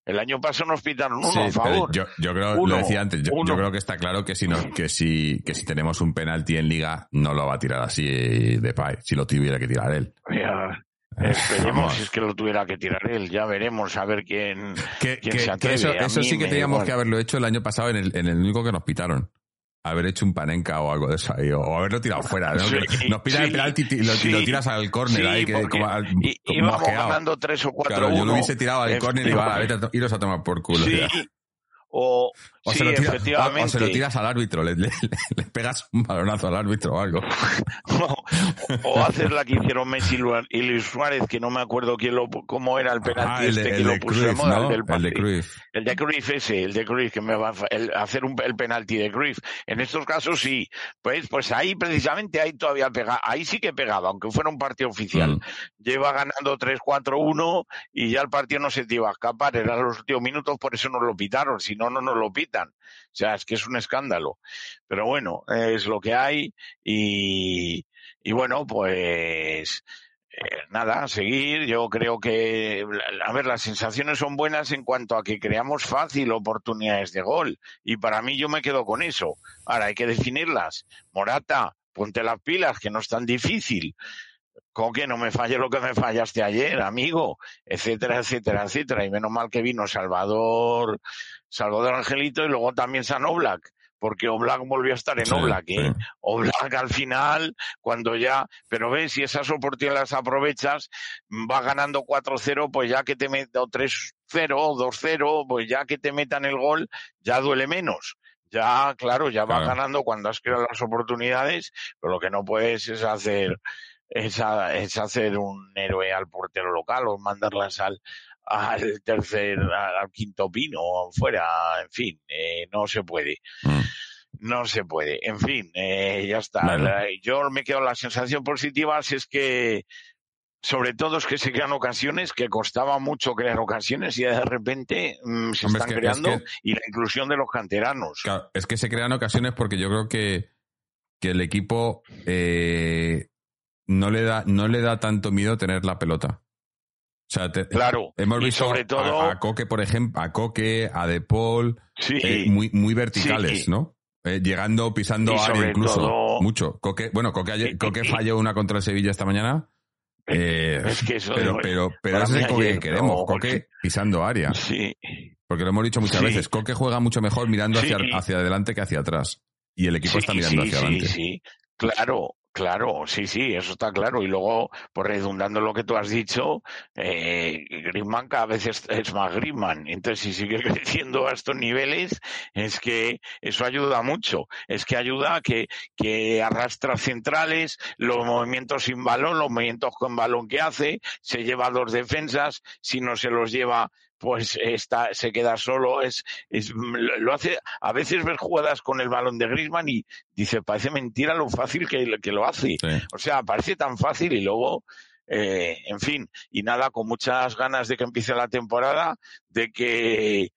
el año pasado nos pitaron uno a favor. Yo, yo, creo, lo decía antes, yo, creo que está claro que si, no, que si, que si tenemos un penalti en liga, no lo va a tirar así de pay, si lo tuviera que tirar él. esperemos si es que lo tuviera que tirar él, ya veremos a ver quién, quién se atreve. eso, sí que teníamos que haberlo hecho el año pasado en el, en el único que nos pitaron haber hecho un panenca o algo de eso ahí, o haberlo tirado fuera, ¿no? nos pida el penalti y lo, lo, tiras al córner ahí, que como, y, íbamos ganando tres o cuatro Claro, yo lo hubiese tirado al córner y va, a iros a tomar por culo. Sí, o, se lo efectivamente. o, se lo tiras al árbitro, le, le, pegas un balonazo al árbitro o algo. o, haces la que hicieron Messi y Luis Suárez, que no me acuerdo quién lo, cómo era el penalti ah, el este que lo puso de moda. ¿no? El, del el de Cruyff. El de Cruyff ese, el de Cruyff, que me va a hacer un, el penalti de Cruyff. En estos casos sí. Pues, pues ahí precisamente, ahí todavía pega, ahí sí que pegaba, aunque fuera un partido oficial. Mm. Lleva ganando 3-4-1 y ya el partido no se te iba a escapar. Eran los últimos minutos, por eso nos lo pitaron. Si no, no nos lo pitan. O sea, es que es un escándalo. Pero bueno, es lo que hay y, y bueno, pues eh, nada, seguir. Yo creo que, a ver, las sensaciones son buenas en cuanto a que creamos fácil oportunidades de gol. Y para mí yo me quedo con eso. Ahora hay que definirlas. Morata, ponte las pilas, que no es tan difícil. Con que no me falle lo que me fallaste ayer, amigo, etcétera, etcétera, etcétera. Y menos mal que vino Salvador, Salvador Angelito y luego también San Oblak, porque Oblak volvió a estar en Oblak, ¿eh? Oblak al final, cuando ya, pero ves, si esas oportunidades las aprovechas, va ganando 4-0, pues ya que te metan 3-0, 2-0, pues ya que te metan el gol, ya duele menos. Ya, claro, ya va ganando cuando has creado las oportunidades, pero lo que no puedes es hacer es, es hacer un héroe al portero local o mandarlas al, al tercer, al quinto pino fuera, en fin, eh, no se puede. Mm. No se puede. En fin, eh, ya está. Yo me quedo la sensación positiva si es que sobre todo es que se crean ocasiones que costaba mucho crear ocasiones y de repente mm, se están creando y la inclusión de los canteranos. es que se crean ocasiones porque yo creo que, que el equipo eh, no le da, no le da tanto miedo tener la pelota. O sea, claro, hemos visto sobre todo, a, Coque, por ejemplo, a Coque, a De Paul, eh, muy, muy verticales, ¿no? eh, llegando, pisando área incluso. todo- Mucho. Coque, bueno, Coque, ayer- Coque falló una contra el Sevilla esta mañana. Eh, Es que eso pero, pero, ese es el Coque que queremos, no, Coque pisando área. Sí, Porque lo hemos dicho muchas Sí. veces, Coque juega mucho mejor mirando hacia, Sí. hacia adelante que hacia atrás. Y el equipo sí, está mirando sí, hacia sí, adelante. sí. Claro, claro, sí, sí, eso está claro. Y luego, pues redundando lo que tú has dicho, eh, Griezmann cada vez es, más Griezmann. Entonces, si sigue creciendo a estos niveles, es que eso ayuda mucho. Es que ayuda a que, que arrastra centrales, los movimientos sin balón, los movimientos con balón que hace, se lleva dos defensas, si no se los lleva, pues está, se queda solo, es, es, lo hace, a veces ves jugadas con el balón de Griezmann y dice, parece mentira lo fácil que, que lo hace. Sí. O sea, parece tan fácil y luego, eh, en fin, y nada, con muchas ganas de que empiece la temporada, de que,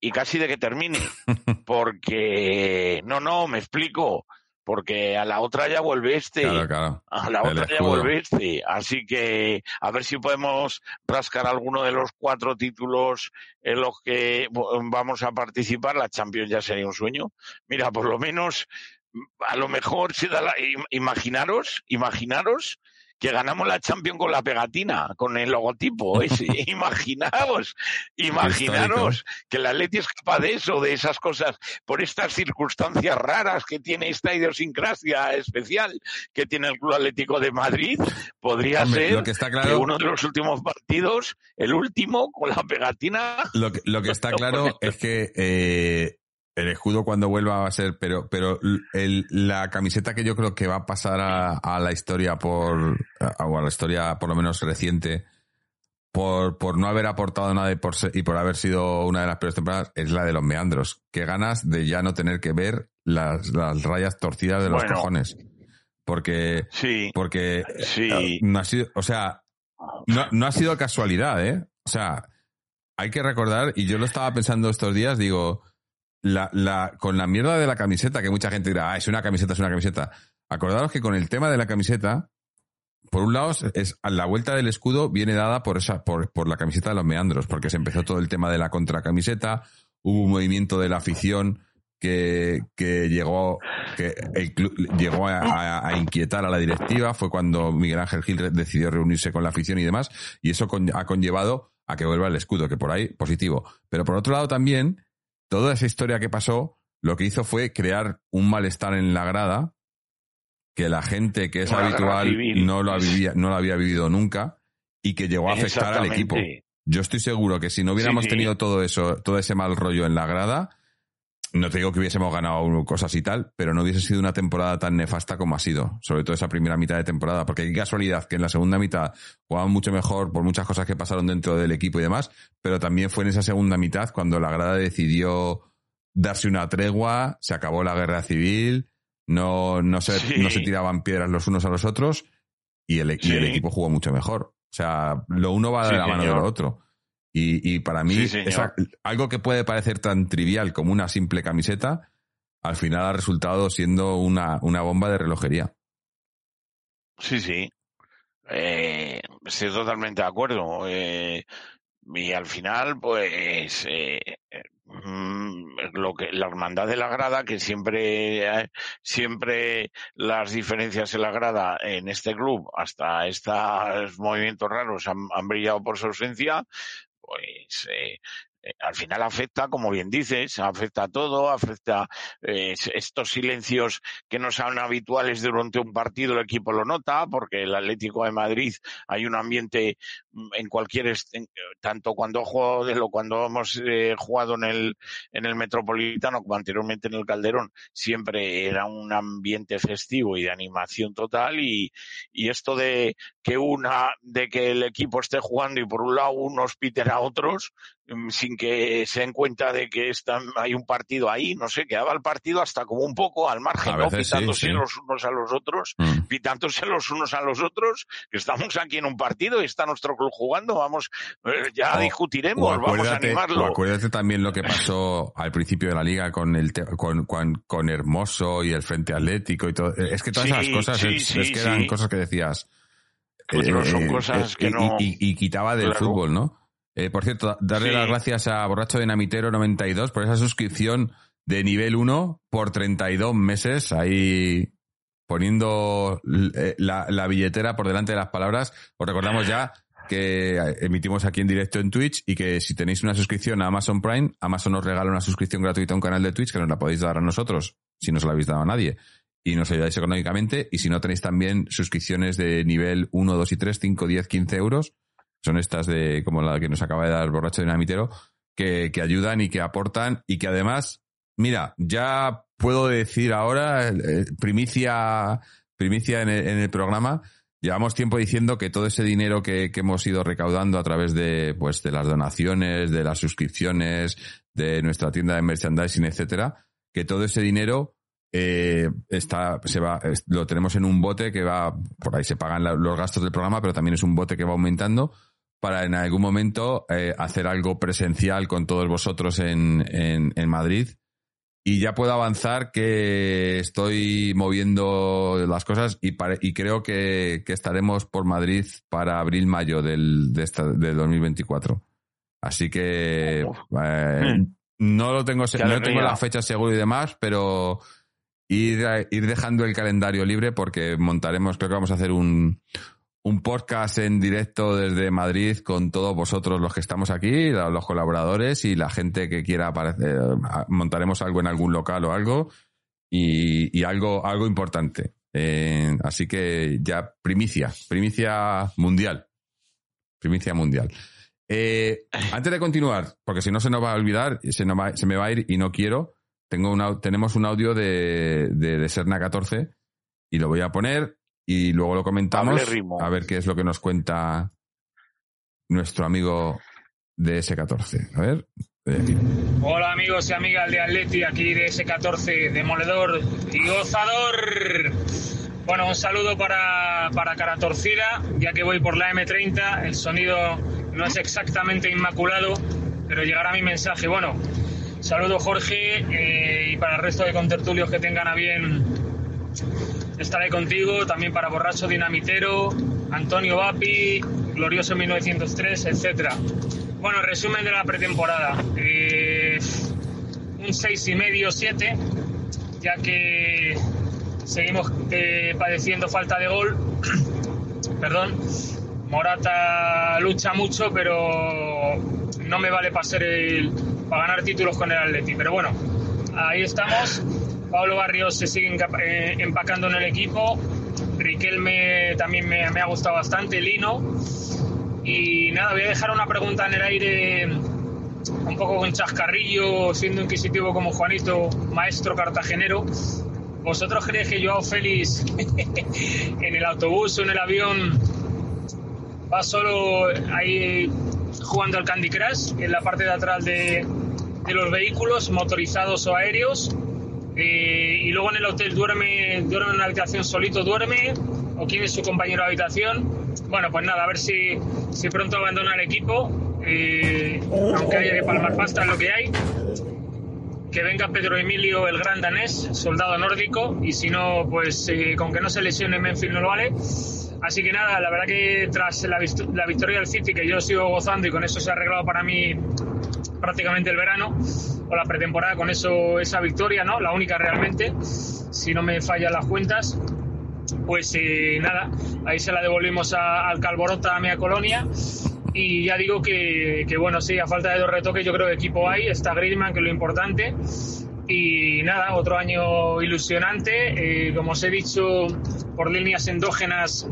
y casi de que termine, porque, no, no, me explico, porque a la otra ya vuelve este. Claro, claro. A la otra ya este. Así que a ver si podemos rascar alguno de los cuatro títulos en los que vamos a participar. La Champions ya sería un sueño. Mira, por lo menos, a lo mejor se da la, im- imaginaros, imaginaros que ganamos la Champions con la pegatina, con el logotipo ese. imaginaos, imaginaros que el Atleti es capaz de eso, de esas cosas, por estas circunstancias raras que tiene esta idiosincrasia especial que tiene el Club Atlético de Madrid, podría Hombre, ser lo que está que claro, uno de los últimos partidos, el último, con la pegatina, lo que, lo que está claro es que eh, el escudo cuando vuelva va a ser, pero, pero el- la camiseta que yo creo que va a pasar a, a la historia por, a, o a la historia por lo menos reciente, por, por no haber aportado nada y por, ser- y por haber sido una de las peores temporadas, es la de los meandros. Qué ganas de ya no tener que ver las, las rayas torcidas de los Bueno. cojones. Porque, sí, porque sí. eh, no ha sido, o sea, no, no ha sido casualidad, ¿eh? O sea, hay que recordar, y yo lo estaba pensando estos días, digo, la, la, con la mierda de la camiseta, que mucha gente dirá, ah, es una camiseta, es una camiseta. Acordaros que con el tema de la camiseta, por un lado, es a la vuelta del escudo viene dada por esa, por, por la camiseta de los meandros, porque se empezó todo el tema de la contracamiseta, hubo un movimiento de la afición que, que llegó, que el club llegó a, a- a inquietar a la directiva, fue cuando Miguel Ángel Gil decidió reunirse con la afición y demás, y eso con- ha conllevado a que vuelva el escudo, que por ahí positivo. Pero por otro lado también, toda esa historia que pasó, lo que hizo fue crear un malestar en la grada, que la gente que es habitual no lo, había, no lo había vivido nunca, y que llegó a afectar al equipo. Yo estoy seguro que si no hubiéramos Sí, sí. tenido todo eso, todo ese mal rollo en la grada, no te digo que hubiésemos ganado cosas y tal, pero no hubiese sido una temporada tan nefasta como ha sido, sobre todo esa primera mitad de temporada, porque qué casualidad que en la segunda mitad jugaban mucho mejor por muchas cosas que pasaron dentro del equipo y demás, pero también fue en esa segunda mitad cuando la grada decidió darse una tregua, se acabó la guerra civil, no, no, se, Sí. no se tiraban piedras los unos a los otros y el, y el equipo jugó mucho mejor. O sea, lo uno va de Sí, la mano de señor. lo otro. Y, y para mí, Sí, señor. esa- algo que puede parecer tan trivial como una simple camiseta, al final ha resultado siendo una, una bomba de relojería. Sí, sí. Eh, estoy totalmente de acuerdo. Eh, y al final, pues, eh, mm, lo que la hermandad de la grada, que siempre, siempre las diferencias en la grada en este club, hasta estos movimientos raros han, han brillado por su ausencia, pues eh, al final afecta, como bien dices, afecta a todo, afecta eh, estos silencios que no son habituales durante un partido, el equipo lo nota, porque el Atlético de Madrid hay un ambiente mm, en cualquier, en- tanto cuando juego de lo cuando hemos eh, jugado en el, en el Metropolitano como anteriormente en el Calderón, siempre era un ambiente festivo y de animación total y, y esto de que una, de que el equipo esté jugando y por un lado unos piten a otros, sin que se den cuenta de que están, hay un partido ahí, no sé, quedaba el partido hasta como un poco al margen, A ¿no? sí, Pitándose sí. los unos a los otros, Mm. pitándose los unos a los otros, que estamos aquí en un partido y está nuestro club jugando, vamos, eh, ya O- discutiremos, O vamos a animarlo. o acuérdate también lo que pasó al principio de la liga con el con, con, con Hermoso y el Frente Atlético y todo. Es que todas Sí, esas cosas es, es que eran cosas que decías. Pues no, son cosas eh, que y, no- y- y quitaba del Claro. fútbol, ¿no? Eh, por cierto, darle Sí. las gracias a Borracho de Namitero 92 por esa suscripción de nivel 1 por 32 meses, ahí poniendo eh, la, la billetera por delante de las palabras. Os recordamos ya que emitimos aquí en directo en Twitch y que si tenéis una suscripción a Amazon Prime, Amazon nos regala una suscripción gratuita a un canal de Twitch que nos la podéis dar a nosotros, si no se la habéis dado a nadie. Y nos ayudáis económicamente. Y si no tenéis también suscripciones de nivel 1, 2 y 3, 5, 10, 15 euros, son estas de como la que nos acaba de dar Borracho Dinamitero, que, que ayudan y que aportan y que además, mira, ya puedo decir ahora, eh, primicia, primicia en el, el programa, Llevamos tiempo diciendo que todo ese dinero que, que, hemos ido recaudando a través de, pues, de las donaciones, de las suscripciones, de nuestra tienda de merchandising, etcétera, que todo ese dinero eh, está, se va, lo tenemos en un bote que va, por ahí se pagan los gastos del programa, pero también es un bote que va aumentando para en algún momento eh, hacer algo presencial con todos vosotros en, en, en Madrid y ya puedo avanzar que estoy moviendo las cosas y, y creo que, que, estaremos por Madrid para abril-mayo del, de, esta, de 2024. Así que eh, mm. no lo tengo, no tengo la fecha segura y demás, pero ir, ir dejando el calendario libre porque montaremos, creo que vamos a hacer un, un podcast en directo desde Madrid con todos vosotros los que estamos aquí, los colaboradores y la gente que quiera aparecer. Montaremos algo en algún local o algo y, algo, algo importante. Eh, así que ya primicia, primicia mundial. Primicia mundial. Eh, antes de continuar, porque si no se nos va a olvidar, se, va, se me va a ir y no quiero, tengo tenemos un audio de, de, de Serna 14 y lo voy a poner y luego lo comentamos a ver qué es lo que nos cuenta nuestro amigo de S14. A ver. Hola amigos y amigas de Atleti, aquí de S14, demoledor y gozador. Bueno, un saludo para, para cara torcida, ya que voy por la M30, el sonido no es exactamente inmaculado, pero llegará mi mensaje. Bueno, saludo Jorge eh, y para el resto de contertulios que tengan a bien Estaré contigo también para Borracho Dinamitero, Antonio Vapi, Glorioso 1903, etc. Bueno, resumen de la pretemporada. Eh, un 6 y medio, 7, ya que seguimos eh, padeciendo falta de gol. Perdón. Morata lucha mucho, pero no me vale para, ser el, para ganar títulos con el Atleti. Pero bueno, ahí estamos Pablo Barrios se sigue eh, empacando en el equipo. Riquelme también me, ha gustado bastante, Lino. Y nada, voy a dejar una pregunta en el aire un poco con chascarrillo, siendo inquisitivo como Juanito, maestro cartagenero. ¿Vosotros creéis que Joao Félix en el autobús o en el avión va solo ahí jugando al Candy Crush en la parte de atrás de los vehículos motorizados o aéreos? Eh, y luego en el hotel duerme, duerme en una habitación solito, duerme, o quién es su compañero de habitación. Bueno, pues nada, a ver si, si pronto abandona el equipo, eh, aunque haya que palmar pasta en lo que hay. Que venga Pedro Emilio, el gran danés, soldado nórdico, y si no, pues eh, con que no se lesione Memphis no lo vale. Así que nada, la verdad que tras la, la victoria del City, que yo sigo gozando y con eso se ha arreglado para mí prácticamente el verano o la pretemporada con eso esa victoria, ¿no? La única realmente, si no me fallan las cuentas. Pues eh, nada, ahí se la devolvimos a, al Calborota, a Mea Colonia. Y ya digo que, que, bueno, sí, a falta de dos retoques, yo creo que equipo hay. Está Griezmann, que es lo importante. Y nada, otro año ilusionante. Eh, como os he dicho, por líneas endógenas,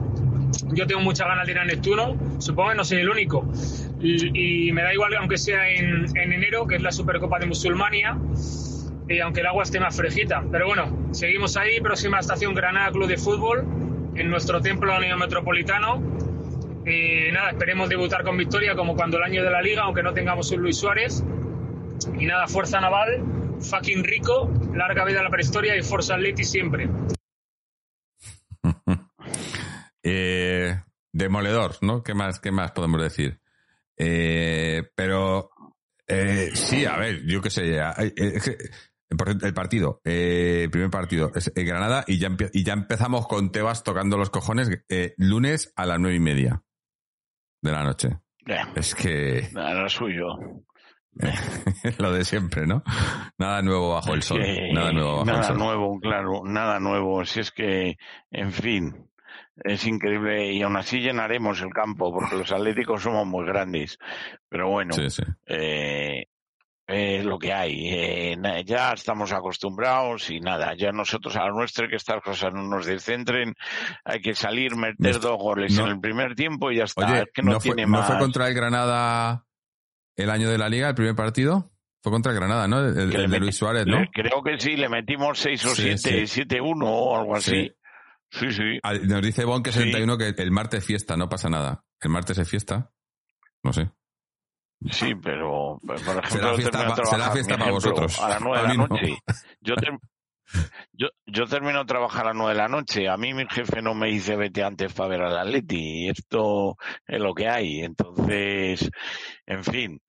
yo tengo muchas ganas de ir a Neptuno. Supongo que no soy el único y, me da igual aunque sea en, en, enero, que es la Supercopa de Musulmania, y aunque el agua esté más fresquita. Pero bueno, seguimos ahí, próxima estación Granada Club de Fútbol, en nuestro templo Unión Metropolitano. Y nada, esperemos debutar con victoria como cuando el año de la liga, aunque no tengamos un Luis Suárez. Y nada, fuerza naval, fucking rico, larga vida a la prehistoria y Forza Atleti siempre. eh, demoledor, ¿no? ¿Qué más, ¿Qué más podemos decir? Eh, pero eh, sí, a ver, yo qué sé, el partido, eh, el primer partido es en Granada y ya, y ya empezamos con Tebas tocando los cojones eh, lunes a las nueve y media de la noche. Es que... Nada, suyo. lo de siempre, ¿no? Nada nuevo bajo el sol. nada nuevo bajo el sol. Nada nuevo, claro, nada nuevo. Si es que, en fin, es increíble y aún así llenaremos el campo porque los atléticos somos muy grandes. Pero bueno, Eh, es lo que hay. Eh, ya estamos acostumbrados y nada, ya nosotros a lo nuestro que estas cosas no nos descentren, hay que salir, meter dos goles en el primer tiempo y ya está. que no, tiene fue, ¿No fue contra el Granada el año de la liga, el primer partido? Fue contra el Granada, ¿no? El, de Luis Suárez, ¿no? creo que sí, le metimos 6 o 7, 7-1 o algo así. Sí, sí. Nos dice Bon que 71 que el martes fiesta, no pasa nada. El martes es fiesta. No sé. Sí, pero, por ejemplo, será fiesta, será fiesta para vosotros. A las nueve de la noche. Yo, yo, yo termino de trabajar a las nueve de la noche. A mí mi jefe no me dice vete antes para ver al Atleti. Esto es lo que hay. Entonces, en fin,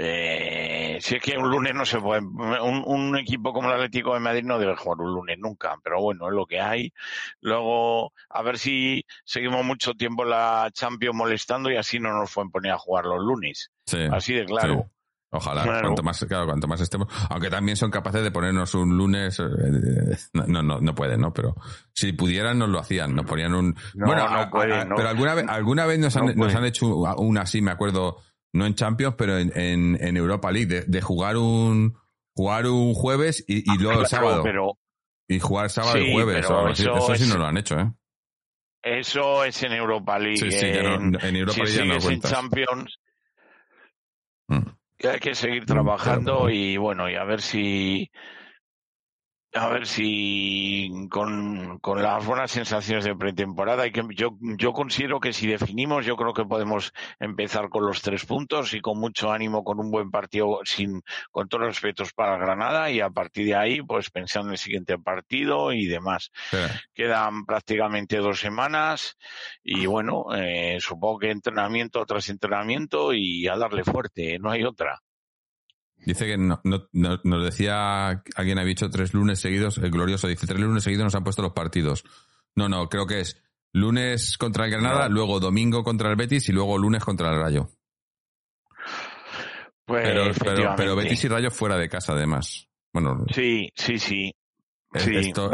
eh, si es que un lunes no se puede, un, un, equipo como el Atlético de Madrid no debe jugar un lunes nunca, pero bueno, es lo que hay. Luego, a ver si seguimos mucho tiempo la Champions molestando y así no nos pueden poner a jugar los lunes. así de claro. Ojalá, cuanto más, claro, cuanto más estemos, aunque también son capaces de ponernos un lunes, eh, no, no, no pueden, ¿no? Pero si pudieran nos lo hacían, nos ponían un, bueno, no pueden, pero alguna vez, alguna vez nos han, nos han hecho una así, me acuerdo, no en Champions, pero en, en, Europa League, de, jugar un jugar un jueves y, y luego el sábado. y jugar sábado y jueves. eso, sí no lo han hecho, ¿eh? Eso es en Europa League. Sí, sí, en, en Europa League no en Champions. Mm. Hay que seguir trabajando y bueno, y a ver si a ver si con, con, las buenas sensaciones de pretemporada y que yo, yo considero que si definimos yo creo que podemos empezar con los tres puntos y con mucho ánimo con un buen partido sin con todos los respetos para Granada y a partir de ahí pues pensando en el siguiente partido y demás. Quedan prácticamente dos semanas y bueno eh, supongo que entrenamiento tras entrenamiento y a darle fuerte no hay otra Dice que no, no, nos decía, alguien ha dicho tres lunes seguidos, el glorioso dice, tres lunes seguidos nos han puesto los partidos. No, no, creo que es lunes contra el Granada, luego domingo contra el Betis y luego lunes contra el Rayo. Pues, pero, pero, Betis y Rayo fuera de casa, además. Bueno, sí, sí, sí. sí. estos,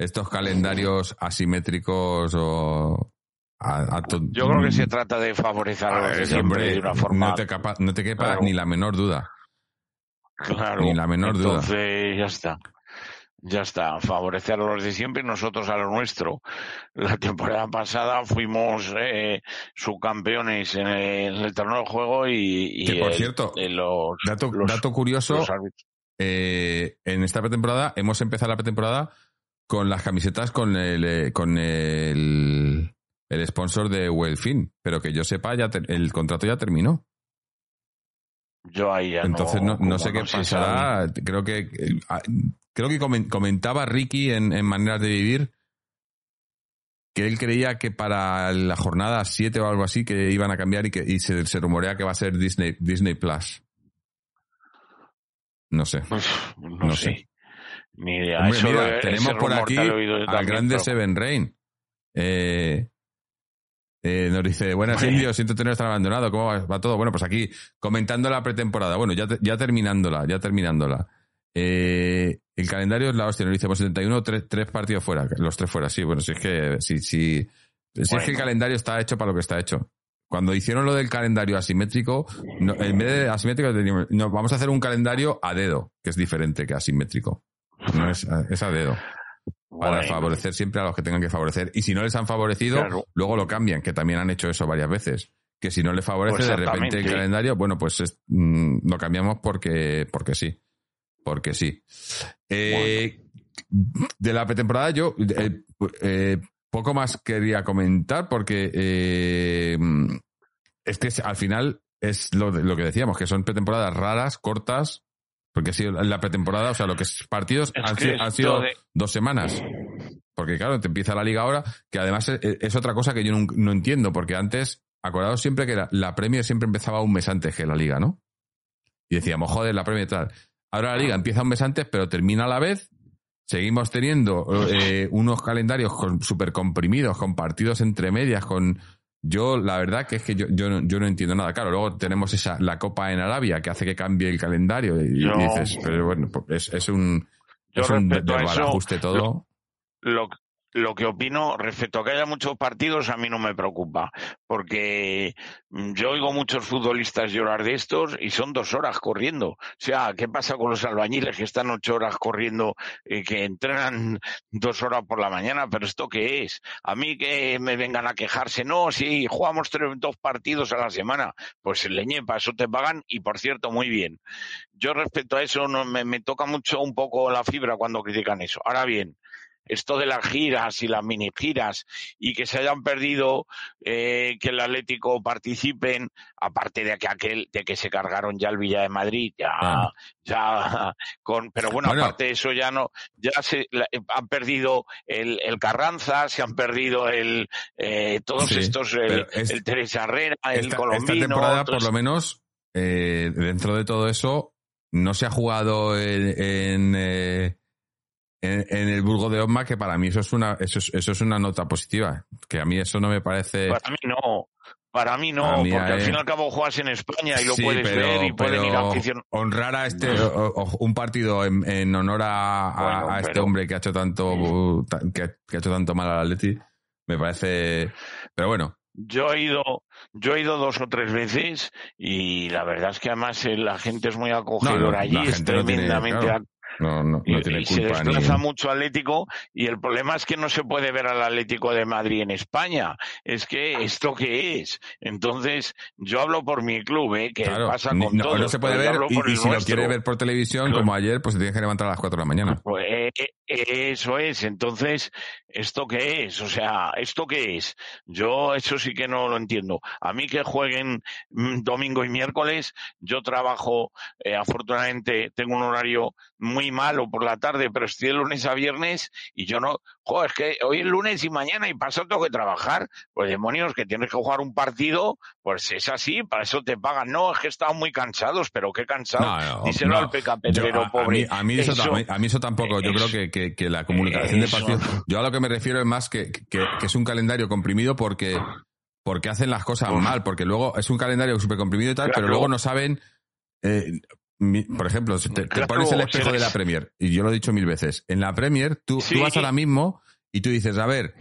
estos calendarios asimétricos o Yo creo que se trata de favorecer a los de siempre de una forma. No te, no te quepa ni la menor duda. Claro. Ni la menor Entonces, ya está. Ya está, favorecer a los de siempre y nosotros a lo nuestro. La temporada pasada fuimos eh, subcampeones en el, torneo de juego y, que por cierto, los, dato, curioso, eh, en esta pretemporada hemos empezado la pretemporada con las camisetas con el eh, con el, el sponsor de Wellfin, pero que yo sepa ya el contrato ya terminó. Yo ahí ya Entonces no, no, sé qué pasará. Creo que ah, creo que comentaba Ricky en, en Maneras de Vivir que él creía que para la jornada 7 o algo así que iban a cambiar y que y se, se rumorea que va a ser Disney Disney Plus. No sé. no, sé. Ni idea. mira, tenemos por aquí al grande Seven Rain. Eh, eh, nos dice, buenas indios, siento tener estar abandonado, ¿cómo va, todo? Bueno, pues aquí comentando la pretemporada, bueno, ya, ya terminándola, ya terminándola. Eh, el calendario es la hostia, nos dice, pues 71, tres, tres partidos fuera, los tres fuera, sí, bueno, si es que, si, si, si es que el calendario está hecho para lo que está hecho. Cuando hicieron lo del calendario asimétrico, en vez de asimétrico, no, vamos a hacer un calendario a dedo, que es diferente que asimétrico. No es, es a dedo para favorecer siempre a los que tengan que favorecer. Y si no les han favorecido, luego lo cambian, que también han hecho eso varias veces. Que si no les favorece pues de repente el calendario, bueno, pues mm, lo cambiamos porque, porque sí. Porque sí. Eh, de la pretemporada yo eh, eh, poco más quería comentar porque es que al final es lo, lo que decíamos, que son pretemporadas raras, cortas, porque si la pretemporada, o sea, lo que es partidos han, sido, dos semanas. Porque claro, te empieza la liga ahora, que además es, otra cosa que yo no, entiendo, porque antes, acordados siempre que la, la Premier siempre empezaba un mes antes que la liga, ¿no? Y decíamos, joder, la Premier tal. Ahora la liga empieza un mes antes, pero termina a la vez. Seguimos teniendo eh, unos calendarios súper comprimidos, con partidos entre medias, con Yo, la verdad que es que yo, yo, no, yo no entiendo nada. Claro, luego tenemos esa, la Copa en Arabia que hace que cambie el calendario y, Yo- dices, pero bueno, pues es, es un, es un eso, desbarajuste todo. lo, lo que opino respecto a que haya muchos partidos a mí no me preocupa, porque mm, yo oigo muchos futbolistas llorar de estos y son dos horas corriendo. O sea, ¿qué pasa con los albañiles que están ocho horas corriendo y que entrenan dos horas por la mañana? ¿Pero esto qué es? A mí que me vengan a quejarse, no, si jugamos tres, dos partidos a la semana, pues leñe, para eso te pagan y por cierto, muy bien. Yo respecto a eso no me toca mucho un poco la fibra cuando critican eso. Ahora bien, esto de las giras y las mini giras y que se hayan perdido eh, que el Atlético participen, aparte de que aquel, de que se cargaron ya el Villa de Madrid, ya, Ah. ya con, pero bueno, Bueno. aparte de eso ya no, ya se la- han perdido el, el Carranza, se han perdido el eh, todos Sí, estos, el, es- el Teresa Herrera, el Esta, Colombino, esta temporada, por lo menos, eh, dentro de todo eso, no se ha jugado en, en, eh, en- en el Burgo de Osma, que para mí eso es una, eso es, eso es una nota positiva. Que a mí eso no me parece. Para mí no. Para mí no, mí, porque al fin y al cabo juegas en España y lo Sí, puedes pero- ver y pueden ir a afición. honrar a este o- o- un partido en, en honor a, a- Bueno, a este pero- hombre que ha hecho tanto ta- que, ha- que ha hecho tanto mal al Atleti me parece pero bueno Yo he ido, yo he ido dos o tres veces y la verdad es que además eh, la gente es muy acogedora allí, es tiene- tremendamente claro, no, no, y, no tiene y se culpa ni desplaza mucho Atlético y el problema es que no se puede ver al Atlético de Madrid en España. Es que esto qué es. Entonces, yo hablo por mi club, ¿eh? que Claro, pasa con no, todos, no se puede ver y, y si lo quiere ver por televisión Claro. como ayer pues se tiene que levantar a las 4 de la mañana Pues, eh, eso es. Entonces, ¿esto qué es? O sea, ¿esto qué es? Yo eso sí que no lo entiendo. A mí que jueguen mm, domingo y miércoles, yo trabajo, eh, afortunadamente tengo un horario muy malo por la tarde, pero estoy de lunes a viernes y yo no, joder, es que hoy es lunes y mañana y pasado tengo que trabajar. Pues demonios, que tienes que jugar un partido, pues es así, para eso te pagan. No, es que estaban muy cansados, pero qué. No, no, Díselo no. al Peca Pedrero, a pobre. mí, a mí eso, Eso- a mí eso tampoco. Yo eso- creo que, que, que la comunicación de partidos. Yo a lo que me refiero es más que, que, es un calendario comprimido porque, porque hacen las cosas mal. Porque luego es un calendario súper comprimido y tal, Claro. pero luego no saben. eh, mi- por ejemplo, te, te pones el espejo de la Premier, y yo lo he dicho mil veces. En la Premier, tú, Sí. tú vas ahora mismo y tú dices, a ver,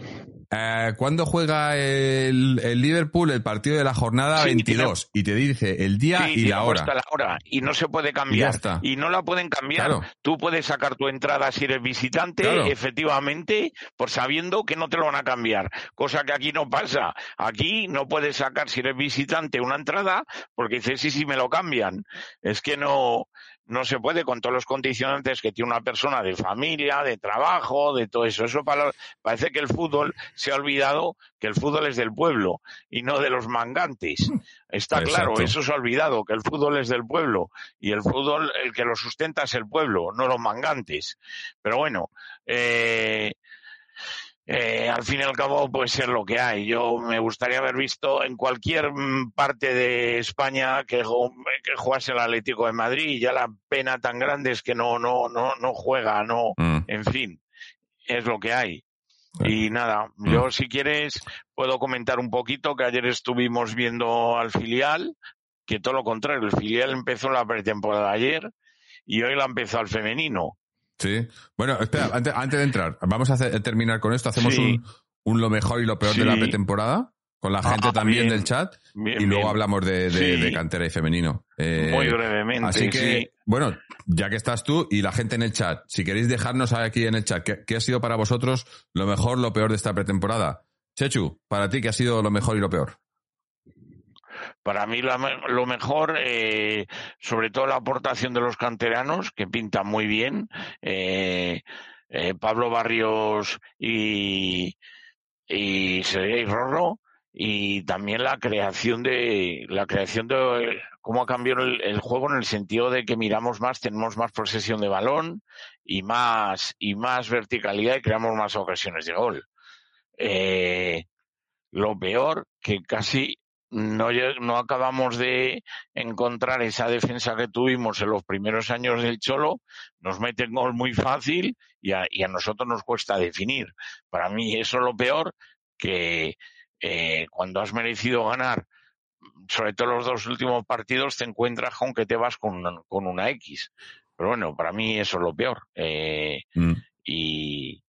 eh, ¿cuándo juega el, el Liverpool el partido de la jornada Sí, 22? Y te dice el día Sí, y la hora. la hora y no se puede Y cambiar está. y no la pueden cambiar. Claro. Tú puedes sacar tu entrada si eres visitante, Claro. efectivamente, por sabiendo que no te lo van a cambiar, cosa que aquí no pasa. Aquí no puedes sacar si eres visitante una entrada porque dices sí sí me lo cambian. Es que no no se puede con todos los condicionantes que tiene una persona de familia, de trabajo, de todo eso. Eso para- parece que el fútbol se ha olvidado que el fútbol es del pueblo y no de los mangantes. Está claro, eso se ha olvidado, que el fútbol es del pueblo y el fútbol, el que lo sustenta es el pueblo, no los mangantes. Pero bueno, eh, eh, al fin y al cabo puede ser lo que hay. Yo me gustaría haber visto en cualquier mm, parte de España que, que jugase el Atlético de Madrid y ya la pena tan grande es que no, no, no, no juega, no, Mm. en fin, es lo que hay. Y nada, Mm. yo si quieres puedo comentar un poquito que ayer estuvimos viendo al filial, que todo lo contrario, el filial empezó la pretemporada ayer y hoy la empezó al femenino. Sí. Bueno, espera, antes, antes de entrar, vamos a hacer- terminar con esto. Hacemos Sí. un, un lo mejor y lo peor Sí. de la pretemporada con la Ah, gente también bien. del chat Bien, y luego bien. hablamos de, de- Sí. de cantera y femenino. Eh, Muy brevemente, Así que, sí. bueno, ya que estás tú y la gente en el chat, si queréis dejarnos aquí en el chat, ¿qué, qué ha sido para vosotros lo mejor, lo peor de esta pretemporada? Chechu, para ti, ¿qué ha sido lo mejor y lo peor? Para mí lo mejor, eh, sobre todo la aportación de los canteranos, que pintan muy bien. Eh, eh, Pablo Barrios y, y Sergei Rorro. Y también la creación de, la creación de cómo ha cambiado el, juego en el sentido de que miramos más, tenemos más posesión de balón y más, y más verticalidad y creamos más ocasiones de gol. Lo peor, que casi no, no acabamos de encontrar esa defensa que tuvimos en los primeros años del Cholo, nos meten gol muy fácil y a, y a nosotros nos cuesta definir. Para mí eso es lo peor, que eh, cuando has merecido ganar, sobre todo los dos últimos partidos, te encuentras con que te vas con una, con una X. Pero bueno, para mí eso es lo peor. Eh, Mm. y,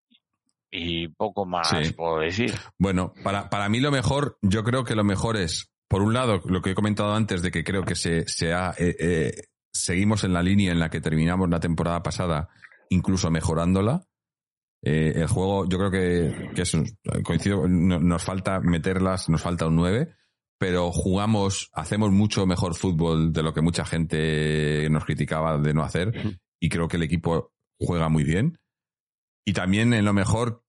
y poco más Sí. puedo decir. Bueno, para, para mí lo mejor, yo creo que lo mejor es, por un lado, lo que he comentado antes de que creo que se, se ha, eh, eh, seguimos en la línea en la que terminamos la temporada pasada, incluso mejorándola. Eh, el juego, yo creo que, que eso, coincido, no- nos falta meterlas, nos falta un 9, pero jugamos, hacemos mucho mejor fútbol de lo que mucha gente nos criticaba de no hacer, y creo que el equipo juega muy bien. Y también en lo mejor,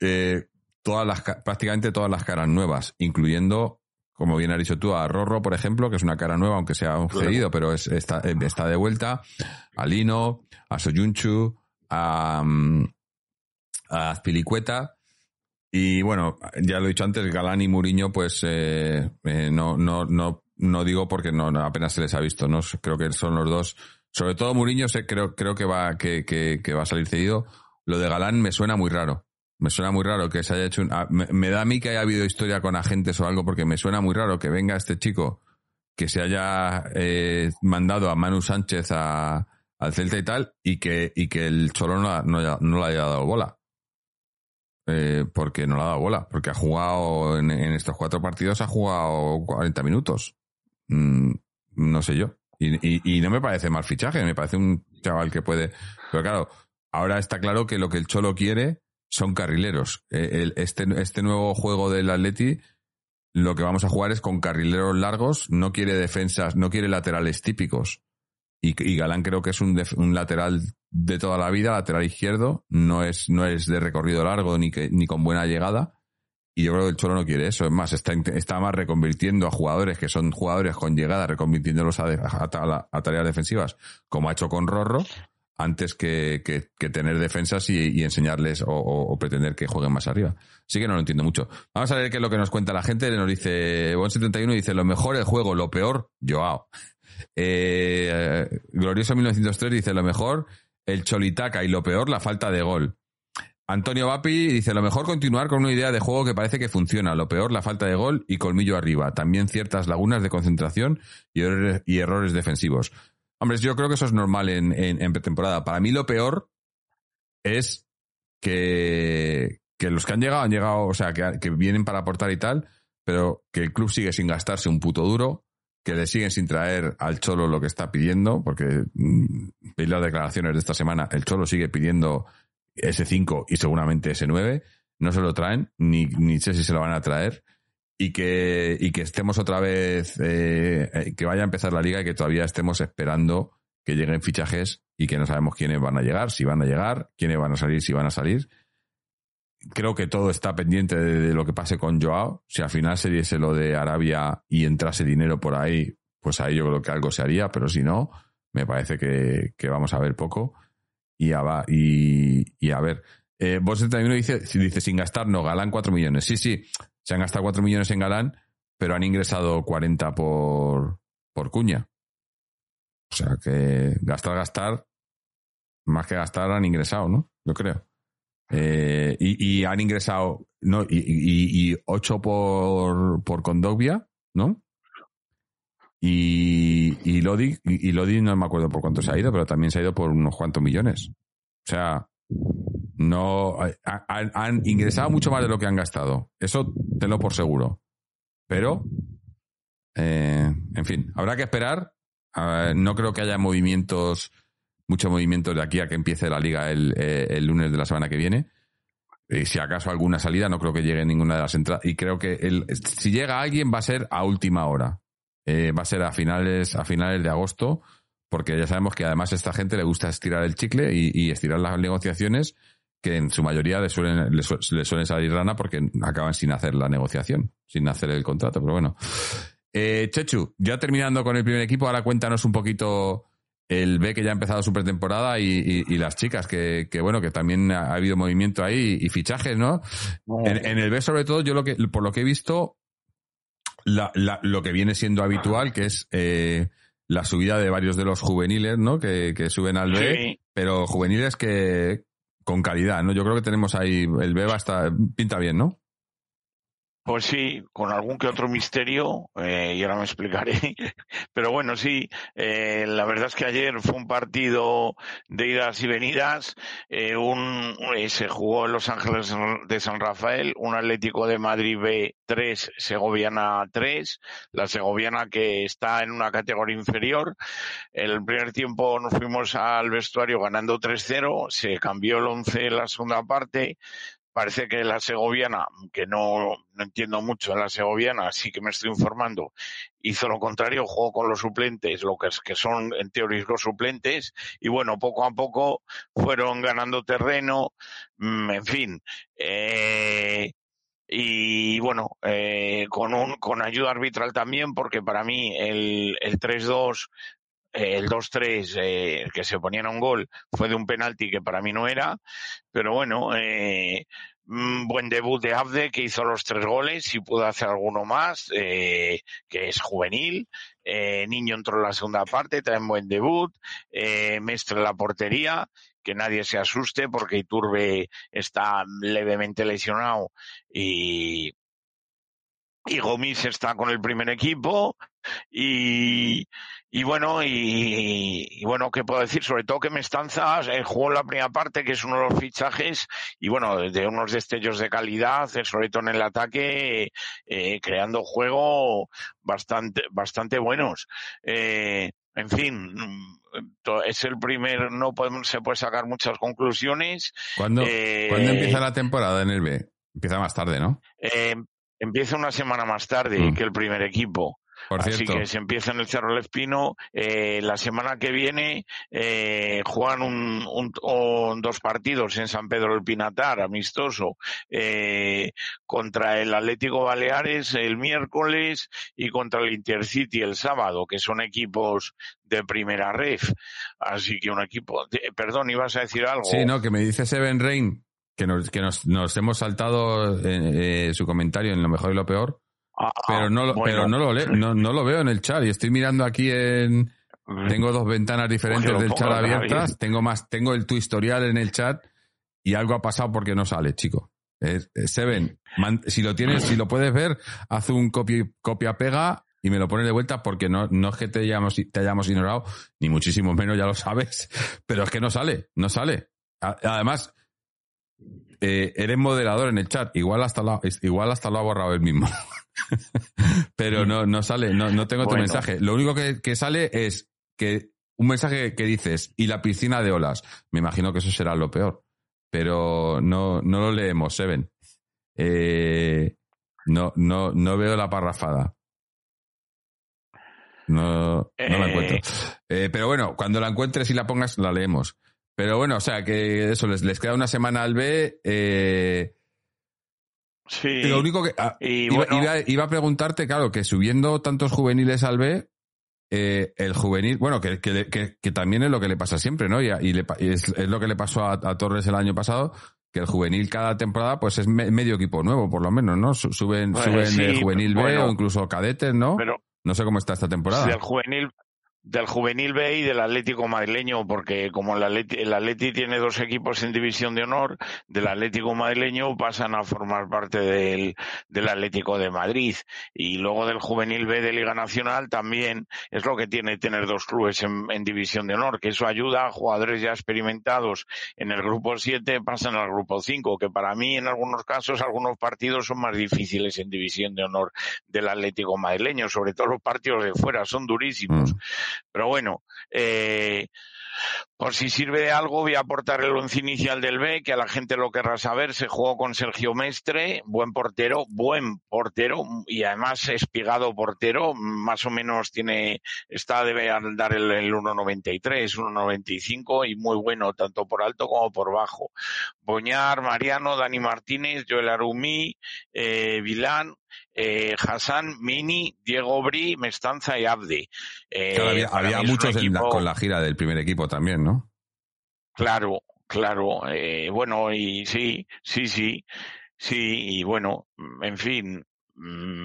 eh, todas las, ca- prácticamente todas las caras nuevas, incluyendo, como bien has dicho tú, a Rorro, por ejemplo, que es una cara nueva, aunque sea un cedido, pero es, está, eh, está de vuelta, a Lino, a Soyunchu, a, mm, a Azpilicueta, y bueno, ya lo he dicho antes, Galán y Muriño, pues eh, eh, no, no, no, no digo porque no, no, apenas se les ha visto, ¿no? Creo que son los dos. Sobre todo Muriño, sé, creo, creo que va, que, que, que va a salir cedido. Lo de Galán me suena muy raro. Me suena muy raro que se haya hecho un, ah, me, da a mí que haya habido historia con agentes o algo, porque me suena muy raro que venga este chico que se haya eh, mandado a Manu Sánchez a, al Celta y tal, y que, y que el Cholo no, no, no le haya dado bola. Eh, porque no le ha dado bola, porque ha jugado en, en estos cuatro partidos, ha jugado 40 minutos. Mm, no sé yo. Y, y- y no me parece mal fichaje, me parece un chaval que puede. Pero claro, ahora está claro que lo que el Cholo quiere son carrileros. Eh, este, este nuevo juego del Atleti, lo que vamos a jugar es con carrileros largos, no quiere defensas, no quiere laterales típicos. Y, Galán creo que es un, def- un lateral de toda la vida, lateral izquierdo, no es, no es de recorrido largo ni, que, ni con buena llegada. Y yo creo que el Cholo no quiere eso. Es más, está, está más reconvirtiendo a jugadores que son jugadores con llegada, reconvirtiéndolos a, a tareas defensivas, como ha hecho con Rorro, antes que, que- tener defensas y, enseñarles o, pretender que jueguen más arriba. Así que no lo entiendo mucho. Vamos a ver qué es lo que nos cuenta la gente. Nos dice, Bon71 dice, lo mejor el juego, lo peor, Joao. Eh, Glorioso 1903 dice, lo mejor, el cholitaca y lo peor, la falta de gol. Antonio Vapi dice, lo mejor continuar con una idea de juego que parece que funciona, lo peor la falta de gol y colmillo arriba, también ciertas lagunas de concentración y errores defensivos. Hombre, yo creo que eso es normal en, en, pretemporada. Para mí lo peor es que, que los que han llegado han llegado, o sea, que, que vienen para aportar y tal, pero que el club sigue sin gastarse un puto duro, que le siguen sin traer al Cholo lo que está pidiendo, porque mm, veis las declaraciones de esta semana, el Cholo sigue pidiendo ese 5 y seguramente ese 9, no se lo traen, ni, ni sé si se lo van a traer, y que, y que estemos otra vez, eh, eh, que vaya a empezar la liga y que todavía estemos esperando que lleguen fichajes y que no sabemos quiénes van a llegar, si van a llegar, quiénes van a salir, si van a salir. Creo que todo está pendiente de, lo que pase con Joao. Si al final se diese lo de Arabia y entrase dinero por ahí, pues ahí yo creo que algo se haría, pero si no, me parece que, que vamos a ver poco. Y a, y a ver. Eh, Vos 71 dice, dice, sin gastar, no, Galán 4 millones. Sí, sí, se han gastado 4 millones en Galán, pero han ingresado 40 por, por cuña. O sea que gastar, gastar, más que gastar han ingresado, ¿no? Yo creo. Eh, y, han ingresado, no, y, y, y 8 por, por Condovia, ¿no? Y, y Lodi, y Lodi no me acuerdo por cuánto se ha ido, pero también se ha ido por unos cuantos millones. O sea, no ha- han, ingresado mucho más de lo que han gastado. Eso tenlo por seguro. Pero, eh, en fin, habrá que esperar. Eh, no creo que haya movimientos, muchos movimientos de aquí a que empiece la liga el, eh, el lunes de la semana que viene. Y si acaso alguna salida, no creo que llegue ninguna de las entradas. Y creo que el, si llega alguien va a ser a última hora. Eh, va a ser a finales, a finales de agosto, porque ya sabemos que además a esta gente le gusta estirar el chicle y, y estirar las negociaciones, que en su mayoría le suelen, le, su- le suelen salir rana porque acaban sin hacer la negociación, sin hacer el contrato. Pero bueno. Eh, Chechu, ya terminando con el primer equipo, ahora cuéntanos un poquito el B que ya ha empezado su pretemporada y, y- y las chicas, que, que bueno, que también ha, ha habido movimiento ahí y fichajes, ¿no? En, en el B, sobre todo, yo lo que, por lo que he visto, la- la- lo que viene siendo habitual, que es eh, la subida de varios de los juveniles, ¿no? Que, que suben al B, Sí. pero juveniles que con calidad, ¿no? Yo creo que tenemos ahí, el B va pinta bien, ¿no? Pues sí, con algún que otro misterio, eh, y ahora me explicaré. Pero bueno, sí, eh, la verdad es que ayer fue un partido de idas y venidas. Eh, un, eh, se jugó en Los Ángeles de San Rafael, un Atlético de Madrid B 3, Segoviana 3, la Segoviana que está en una categoría inferior. El primer tiempo nos fuimos al vestuario ganando 3-0, se cambió el 11 en la segunda parte parece que la segoviana, que no, no entiendo mucho de la segoviana, sí que me estoy informando, hizo lo contrario, jugó con los suplentes, lo que, es, que son en teoría los suplentes, y bueno, poco a poco fueron ganando terreno, mm, en fin, eh, y bueno, eh, con un, con ayuda arbitral también, porque para mí el, el 3-2 el 2-3 eh, que se ponían a un gol fue de un penalti que para mí no era, pero bueno, eh, buen debut de Abde que hizo los tres goles y pudo hacer alguno más, eh, que es juvenil. Niño entró en la segunda parte, también buen debut. Mestre en la portería, que nadie se asuste porque Iturbe está levemente lesionado y, y Gomis está con el primer equipo y, y bueno, y, y, bueno, ¿qué puedo decir? Sobre todo que Mestanza eh, jugó la primera parte, que es uno de los fichajes, y bueno, de unos destellos de calidad, eh, sobre todo en el ataque, eh, creando juego bastante, bastante buenos. Eh, en fin, es el primer, no podemos, se puede sacar muchas conclusiones. ¿Cuándo, ¿cuándo empieza la temporada en el B? Empieza más tarde, ¿no? Eh, empieza una semana más tarde mm. que el primer equipo. Por Así cierto. que se empieza en el Cerro del Espino. Eh, la semana que viene eh, juegan un, un, un, dos partidos en San Pedro del Pinatar, amistoso, eh, contra el Atlético Baleares el miércoles y contra el Intercity el sábado, que son equipos de primera ref. Así que un equipo. De, perdón, ibas a decir algo. Sí, no, que me dice Seven Rain que nos, que nos, nos hemos saltado eh, su comentario en lo mejor y lo peor. Ah, pero no, bueno. pero no lo leo, no, no lo veo en el chat y estoy mirando aquí en tengo dos ventanas diferentes del chat abiertas, tengo más, tengo el tu historial en el chat y algo ha pasado porque no sale, chico. Eh, eh, Seven, man, si lo tienes, si lo puedes ver, haz un copia, copia pega y me lo pones de vuelta porque no, no es que te hayamos, te hayamos ignorado, ni muchísimo menos, ya lo sabes, pero es que no sale, no sale. Además, eh, eres moderador en el chat, igual hasta lo, igual hasta lo ha borrado él mismo. Pero no, no sale, no, no tengo tu mensaje. Lo único que, que sale es que un mensaje que dices, y la piscina de olas. Me imagino que eso será lo peor. Pero no, no lo leemos, Seven. Eh, no, no, no veo la parrafada. No, no la encuentro. Eh, pero bueno, cuando la encuentres y la pongas, la leemos. Pero bueno, o sea, que eso, les, les queda una semana al B. Eh, Sí. lo único que. ah, y iba, bueno, iba, iba a preguntarte, claro, que subiendo tantos juveniles al B, eh, el juvenil, bueno, que, que, que, que también es lo que le pasa siempre, ¿no? Y, y, le, y es, es, lo que le pasó a, a, Torres el año pasado, que el juvenil cada temporada, pues es me, medio equipo nuevo, por lo menos, ¿no? Suben, Bueno, suben sí, el juvenil B bueno. o incluso cadetes, ¿no? pero no sé cómo está esta temporada. del juvenil del juvenil B y del Atlético madrileño, porque como el Atleti, el Atleti tiene dos equipos en división de honor, del Atlético madrileño pasan a formar parte del, del Atlético de Madrid. Y luego del juvenil B de Liga Nacional también es lo que tiene tener dos clubes en, división de honor, que eso ayuda a jugadores ya experimentados en el grupo 7 pasan al grupo 5, que para mí en algunos casos algunos partidos son más difíciles en división de honor del Atlético madrileño, sobre todo los partidos de fuera son durísimos. Mm. Pero bueno, eh, por si sirve de algo, voy a aportar el once inicial del B, que a la gente lo querrá saber. Se jugó con Sergio Mestre, buen portero, buen portero y además espigado portero. Más o menos tiene, está, debe andar el, el 1.93, 1.95 y muy bueno, tanto por alto como por bajo. Boñar, Mariano, Dani Martínez, Joel Arumí, eh, Vilán, eh, Hassan, Mini, Diego Bri, Mestanza y Abde. Eh, claro, había, había muchos equipo... la, con la gira del primer equipo también, ¿no? Claro, claro. Eh, bueno, y sí, sí, sí, sí, y bueno, en fin,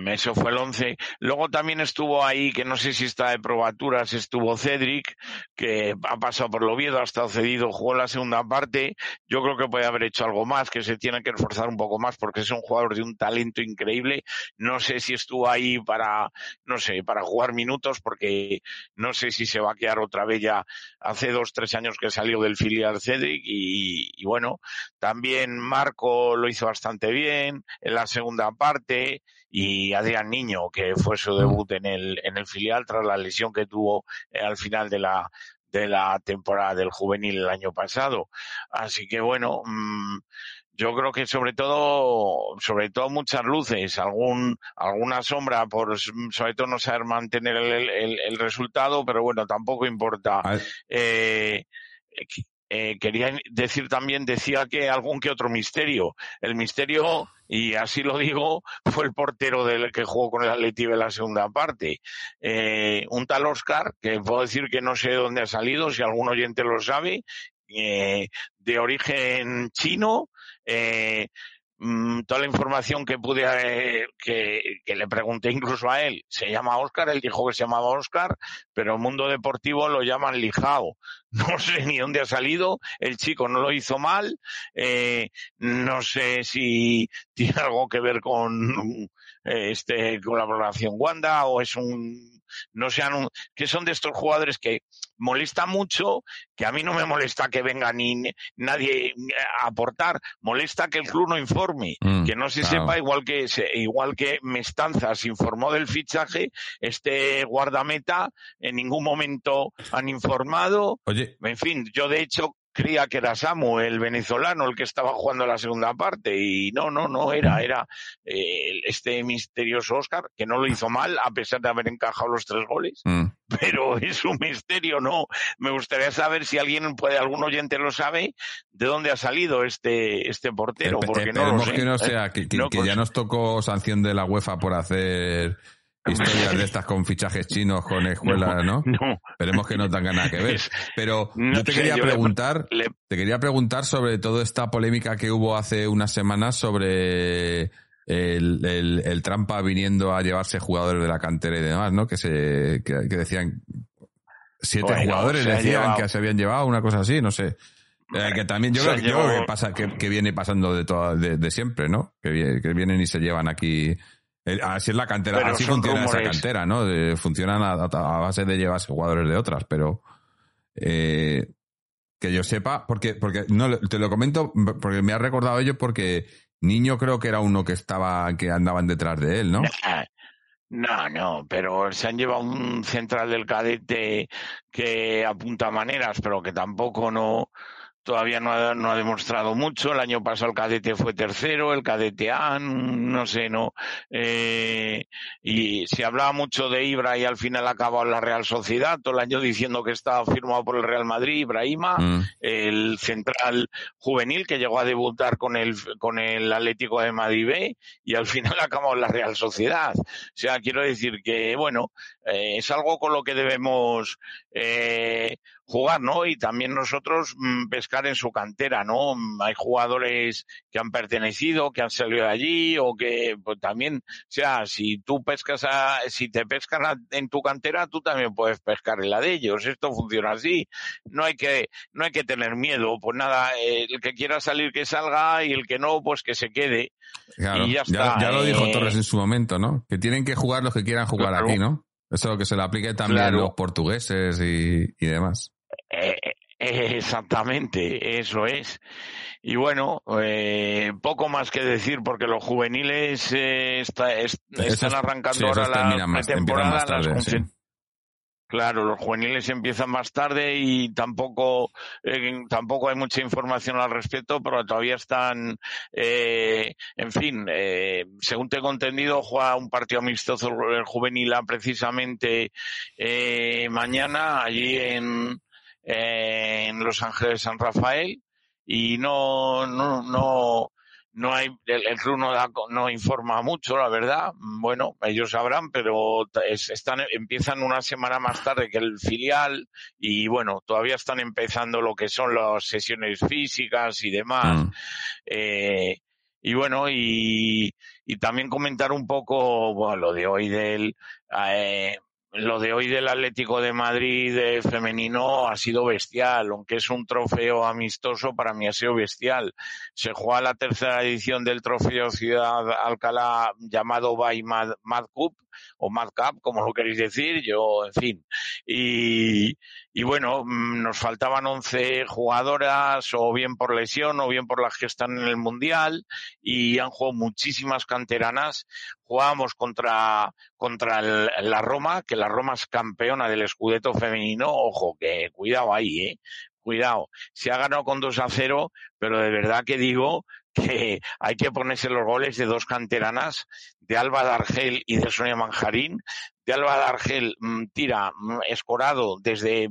eso fue el 11. Luego también estuvo ahí, que no sé si está de probaturas, estuvo Cedric, que ha pasado por el Oviedo, ha estado cedido, jugó la segunda parte. Yo creo que puede haber hecho algo más, que se tiene que esforzar un poco más porque es un jugador de un talento increíble. No sé si estuvo ahí para, no sé, para jugar minutos porque no sé si se va a quedar otra vez ya hace dos, tres años que salió del filial Cedric y bueno, también Marco lo hizo bastante bien en la segunda parte y Adrián Niño, que fue su debut en el, en el filial tras la lesión que tuvo eh, al final de la, de la temporada del juvenil el año pasado. Así que bueno, mmm, yo creo que sobre todo, sobre todo muchas luces, algún, alguna sombra por sobre todo no saber mantener el, el, el resultado, pero bueno, tampoco importa. Eh, eh, quería decir también, decía que algún que otro misterio. El misterio, y así lo digo, fue el portero del que jugó con el Atleti en la segunda parte. Eh, un tal Oscar, que puedo decir que no sé de dónde ha salido, si algún oyente lo sabe, eh, de origen chino, Mm, toda la información que pude, eh, que, le pregunté incluso a él, se llama Oscar, él dijo que se llamaba Oscar, pero el mundo deportivo lo llaman Lijao. No sé ni dónde ha salido, el chico no lo hizo mal, eh, no sé si tiene algo que ver con eh, este colaboración Wanda o es un no sean que son de estos jugadores que molesta mucho, que a mí no me molesta que venga ni nadie a aportar, molesta que el club no informe, mm, que no se claro. sepa igual que igual que Mestanzas informó del fichaje, este guardameta en ningún momento han informado. Oye. En fin, yo de hecho creía que era Samu, el venezolano, el que estaba jugando la segunda parte, y no, no, no era, era eh, este misterioso Oscar, que no lo hizo mal, a pesar de haber encajado los tres goles, mm. pero es un misterio, ¿no? Me gustaría saber si alguien puede, algún oyente lo sabe, de dónde ha salido este, este portero, porque no lo sé. que no ¿eh? sea, que, que, No, que ya nos tocó sanción de la UEFA por hacer historias de estas con fichajes chinos, con escuelas, ¿no? No, Esperemos que no tengan nada que ver. Pero no yo te quería preguntar, le- te quería preguntar sobre toda esta polémica que hubo hace unas semanas sobre el, el, el trampa viniendo a llevarse jugadores de la cantera y demás, ¿no? Que se, que, que decían siete Bueno, jugadores decían llevado- que se habían llevado una cosa así, no sé. Eh, que también yo creo, que- yo creo llevado- que pasa que, que viene pasando de, toda, de, de siempre, ¿no? Que vienen y se llevan aquí. Eh, Así es la cantera, Pero así funciona esa cantera, ¿no? Funcionan a, a- base de llevarse jugadores de otras, pero eh, que yo sepa, porque, porque no te lo comento porque me ha recordado ello porque niño creo que era uno que estaba, que andaban detrás de él, ¿no? No, no, pero se han llevado un central del cadete que apunta maneras, pero que tampoco no todavía no ha, no ha demostrado mucho. El año pasado el cadete fue tercero, el cadete A, no sé, no. Eh, y se hablaba mucho de Ibra y al final acabado en la Real Sociedad, todo el año diciendo que estaba firmado por el Real Madrid, Ibrahima Mm. el central juvenil que llegó a debutar con el con el Atlético de Madrid B y al final acabó en la Real Sociedad. O sea, quiero decir que bueno, eh, es algo con lo que debemos eh, jugar, ¿no? Y también nosotros mm, pescar en su cantera, ¿no? Mm, Hay jugadores que han pertenecido, que han salido de allí o que pues, también, o sea, si tú pescas a, si te pescan a- en tu cantera, tú también puedes pescar en la de ellos. Esto funciona así. No hay que no hay que tener miedo, pues nada, el que quiera salir que salga y el que no, pues que se quede. Claro, Y ya está, ya lo dijo eh. Torres en su momento, ¿no? Que tienen que jugar los que quieran jugar Claro. aquí, ¿no? Eso es lo que se le aplique también Claro. a los portugueses y, y demás. Eh, eh, exactamente, eso es. Y bueno, eh, poco más que decir porque los juveniles eh, está- Esos- están arrancando sí, ahora la más- tarde, las sí. Claro, los juveniles empiezan más tarde y tampoco eh, tampoco hay mucha información al respecto, pero todavía están, eh, en fin, eh, según tengo entendido, juega un partido amistoso el juvenil A precisamente eh, mañana allí en, en Los Ángeles San Rafael y no no no no hay el, el club no da no informa mucho la verdad bueno ellos sabrán pero es- están empiezan una semana más tarde que el filial y bueno todavía están empezando lo que son las sesiones físicas y demás Mm. eh, y bueno, y, y también comentar un poco bueno, lo de hoy del, eh, lo de hoy del Atlético de Madrid de femenino ha sido bestial, aunque es un trofeo amistoso, para mí ha sido bestial. Se juega la tercera edición del trofeo Ciudad Alcalá llamado by Mad, Mad Cup o Mad Cup, como lo queréis decir, yo, en fin. Y, y bueno, mm, nos faltaban 11 jugadoras, o bien por lesión, o bien por las que están en el Mundial, y han jugado muchísimas canteranas. Jugábamos contra, contra el, la Roma, que la Roma es campeona del Scudetto femenino. Ojo, que cuidado ahí, eh. Cuidado. Se ha ganado con 2 a 0, pero de verdad que digo que hay que ponerse los goles de dos canteranas, de Alba de Argel y de Sonia Manjarín. De Alba de Argel mm, tira mm, escorado desde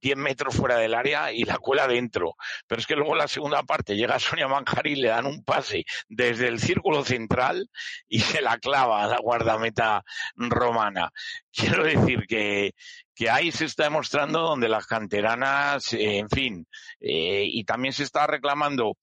10 metros fuera del área y la cuela dentro. Pero es que luego en la segunda parte llega Sonia Manjarín, le dan un pase desde el círculo central y se la clava a la guardameta romana. Quiero decir que, que ahí se está demostrando donde las canteranas, eh, en fin, eh, y también se está reclamando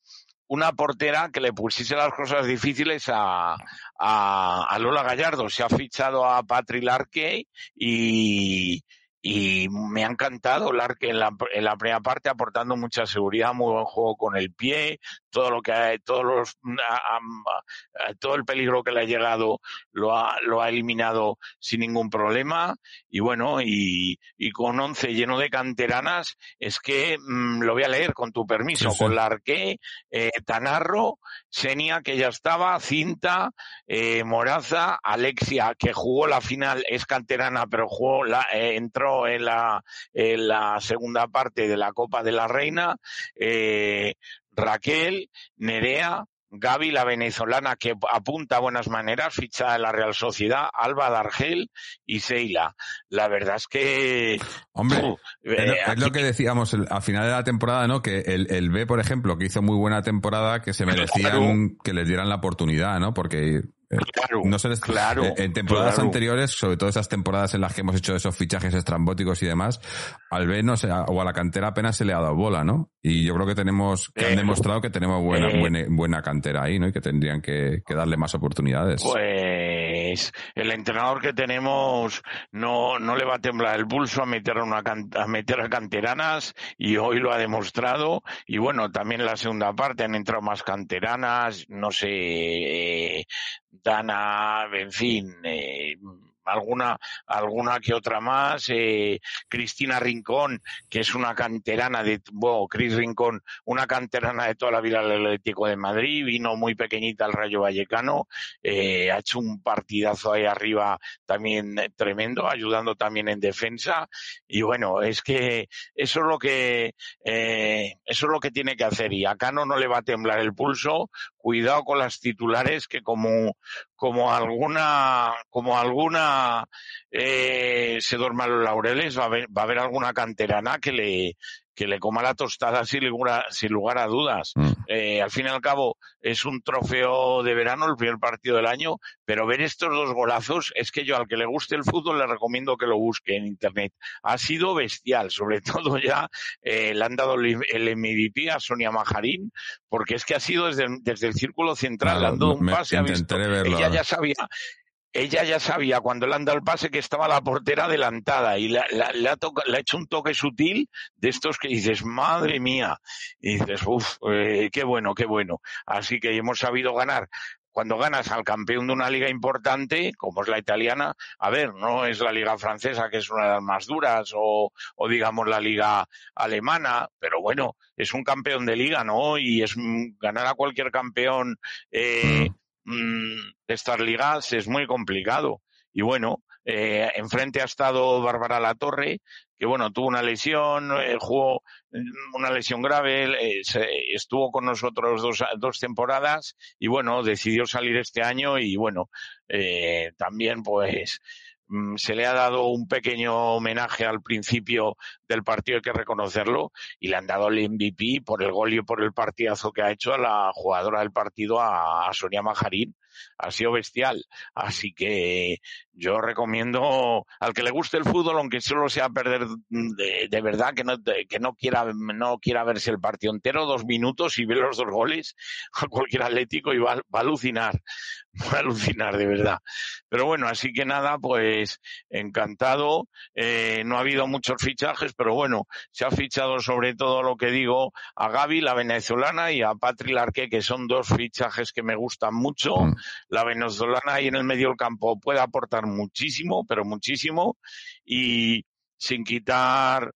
una portera que le pusiese las cosas difíciles a, a, Lola Gallardo. Se ha fichado a Patri Larque y, y me ha encantado Larque en la, en la primera parte aportando mucha seguridad, muy buen juego con el pie, todo lo que ha, todos los, a, a, todo el peligro que le ha llegado lo ha, lo ha eliminado sin ningún problema y bueno, y, y con 11 lleno de canteranas, es que mmm, lo voy a leer con tu permiso, sí, sí. con Larque, eh, Tanarro, Senia que ya estaba, Cinta, eh, Moraza, Alexia que jugó la final, es canterana pero jugó la, eh, entró en la, en la segunda parte de la Copa de la Reina, eh, Raquel, Nerea, Gaby, la venezolana que apunta a buenas maneras, ficha de la Real Sociedad, Alba Dargel y Seila. La verdad es que... Hombre, uh, es, lo, eh, es lo que decíamos al final de la temporada, ¿no? Que el, el B, por ejemplo, que hizo muy buena temporada, que se merecían que les dieran la oportunidad, ¿no? Porque Claro, no se les, claro, en temporadas claro. anteriores, sobre todo esas temporadas en las que hemos hecho esos fichajes estrambóticos y demás, al B no se, o a la cantera apenas se le ha dado bola, ¿no? Y yo creo que tenemos, que eh, han demostrado que tenemos buena, eh, buena, buena, cantera ahí, ¿no? Y que tendrían que, que, darle más oportunidades. Pues el entrenador que tenemos no, no le va a temblar el pulso a meter a una a meter a canteranas y hoy lo ha demostrado. Y bueno, también la segunda parte han entrado más canteranas, no sé, eh, Dana, en fin, eh, alguna, alguna que otra más, eh, Cristina Rincón, que es una canterana de, bueno, Cris Rincón, una canterana de toda la vida del Atlético de Madrid, vino muy pequeñita al Rayo Vallecano, eh, ha hecho un partidazo ahí arriba también tremendo, ayudando también en defensa, y bueno, es que eso es lo que, eh, eso es lo que tiene que hacer, y a Cano no le va a temblar el pulso, cuidado con las titulares que como, como alguna, como alguna eh, se duerma los laureles, va a, haber, va a haber alguna canterana que le, que le coma la tostada sin lugar, sin lugar a dudas. Mm. Eh, al fin y al cabo, es un trofeo de verano, el primer partido del año, pero ver estos dos golazos es que yo al que le guste el fútbol le recomiendo que lo busque en internet. Ha sido bestial, sobre todo ya eh, le han dado el MVP a Sonia Majarín, porque es que ha sido desde, desde el círculo central, claro, dando un pase, ha visto, verlo. ella ya sabía ella ya sabía cuando le han dado el pase que estaba la portera adelantada y la, le, ha hecho un toque sutil de estos que dices, madre mía, y dices, uff, eh, qué bueno, qué bueno. Así que hemos sabido ganar cuando ganas al campeón de una liga importante, como es la italiana, a ver, no es la liga francesa, que es una de las más duras, o, o digamos la liga alemana, pero bueno, es un campeón de liga, ¿no? Y es ganar a cualquier campeón eh, mmm, estas ligas es muy complicado. Y bueno, eh, enfrente ha estado Bárbara Latorre, que bueno, tuvo una lesión, eh, jugó una lesión grave, eh, se, estuvo con nosotros dos, dos, temporadas y bueno, decidió salir este año y bueno, eh, también pues mm, se le ha dado un pequeño homenaje al principio del partido, hay que reconocerlo, y le han dado el MVP por el gol y por el partidazo que ha hecho a la jugadora del partido, a, a Sonia Majarín, ha sido bestial. Así que yo recomiendo al que le guste el fútbol, aunque solo sea perder de, verdad, que no, que no quiera, no quiera verse el partido entero, dos minutos y ver los dos goles, a cualquier atlético y va, va a alucinar, va a alucinar de verdad. Pero bueno, así que nada, pues encantado. Eh, no ha habido muchos fichajes, pero bueno, se ha fichado sobre todo lo que digo a Gaby, la venezolana, y a Patri Larque, que son dos fichajes que me gustan mucho. Mm. La venezolana ahí en el medio del campo puede aportar muchísimo, pero muchísimo, y sin quitar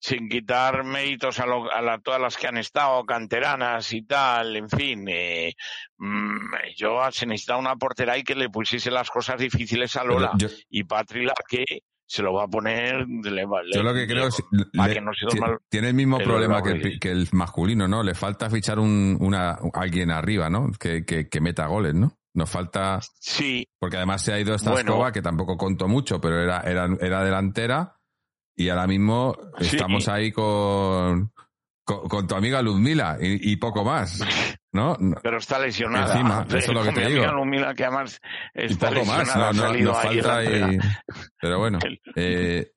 sin quitar méritos a, a todas las que han estado, canteranas y tal, en fin, eh, mm, yo se necesitaba una portera ahí que le pusiese las cosas difíciles a Lola y Patri que se lo va a poner. yo lo que creo es que no tiene el mismo problema que el, masculino, ¿no? Le falta fichar un, una, alguien arriba, ¿no? Que, que, meta goles, ¿no? Nos falta. Sí. Porque además se ha ido esta escoba, que tampoco contó mucho, pero era, era, era delantera. Y ahora mismo estamos ahí con, con, tu amiga Luzmila y, y poco más. ¿no? Pero está lesionada. Encima, eso es lo que te digo. Luzmila, que además está poco más, no, no, nos falta y... Pero bueno, eh,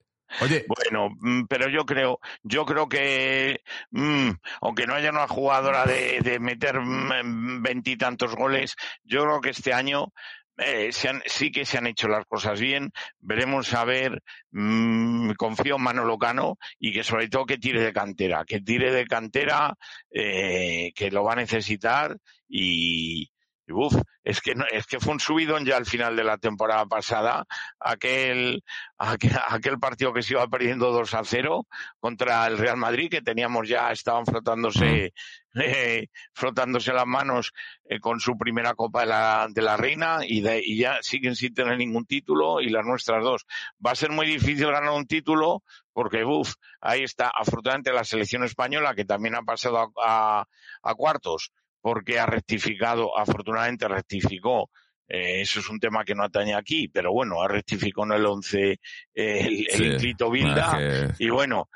Bueno, mm, pero yo creo, yo creo que, mmm, aunque no haya una jugadora de, meter mm, veintitantos goles, yo creo que este año eh, sí que se han hecho las cosas bien. Veremos a ver, mmm, confío en Manolo Cano y que sobre todo que tire de cantera, que tire de cantera, eh, que lo va a necesitar y, uf, es que no, es que fue un subidón ya al final de la temporada pasada, aquel, aquel, partido que se iba perdiendo 2 a 0 contra el Real Madrid, que teníamos ya, estaban frotándose, eh, frotándose las manos eh, con su primera Copa de la, de la Reina y, de, y ya siguen sin tener ningún título y las nuestras dos. Va a ser muy difícil ganar un título porque, uff, ahí está, afortunadamente la selección española que también ha pasado a, a clitos porque ha rectificado, afortunadamente rectificó. Eh, eso es un tema que no atañe aquí, pero bueno, ha rectificado en el 11 el, el Bilda. Y bueno,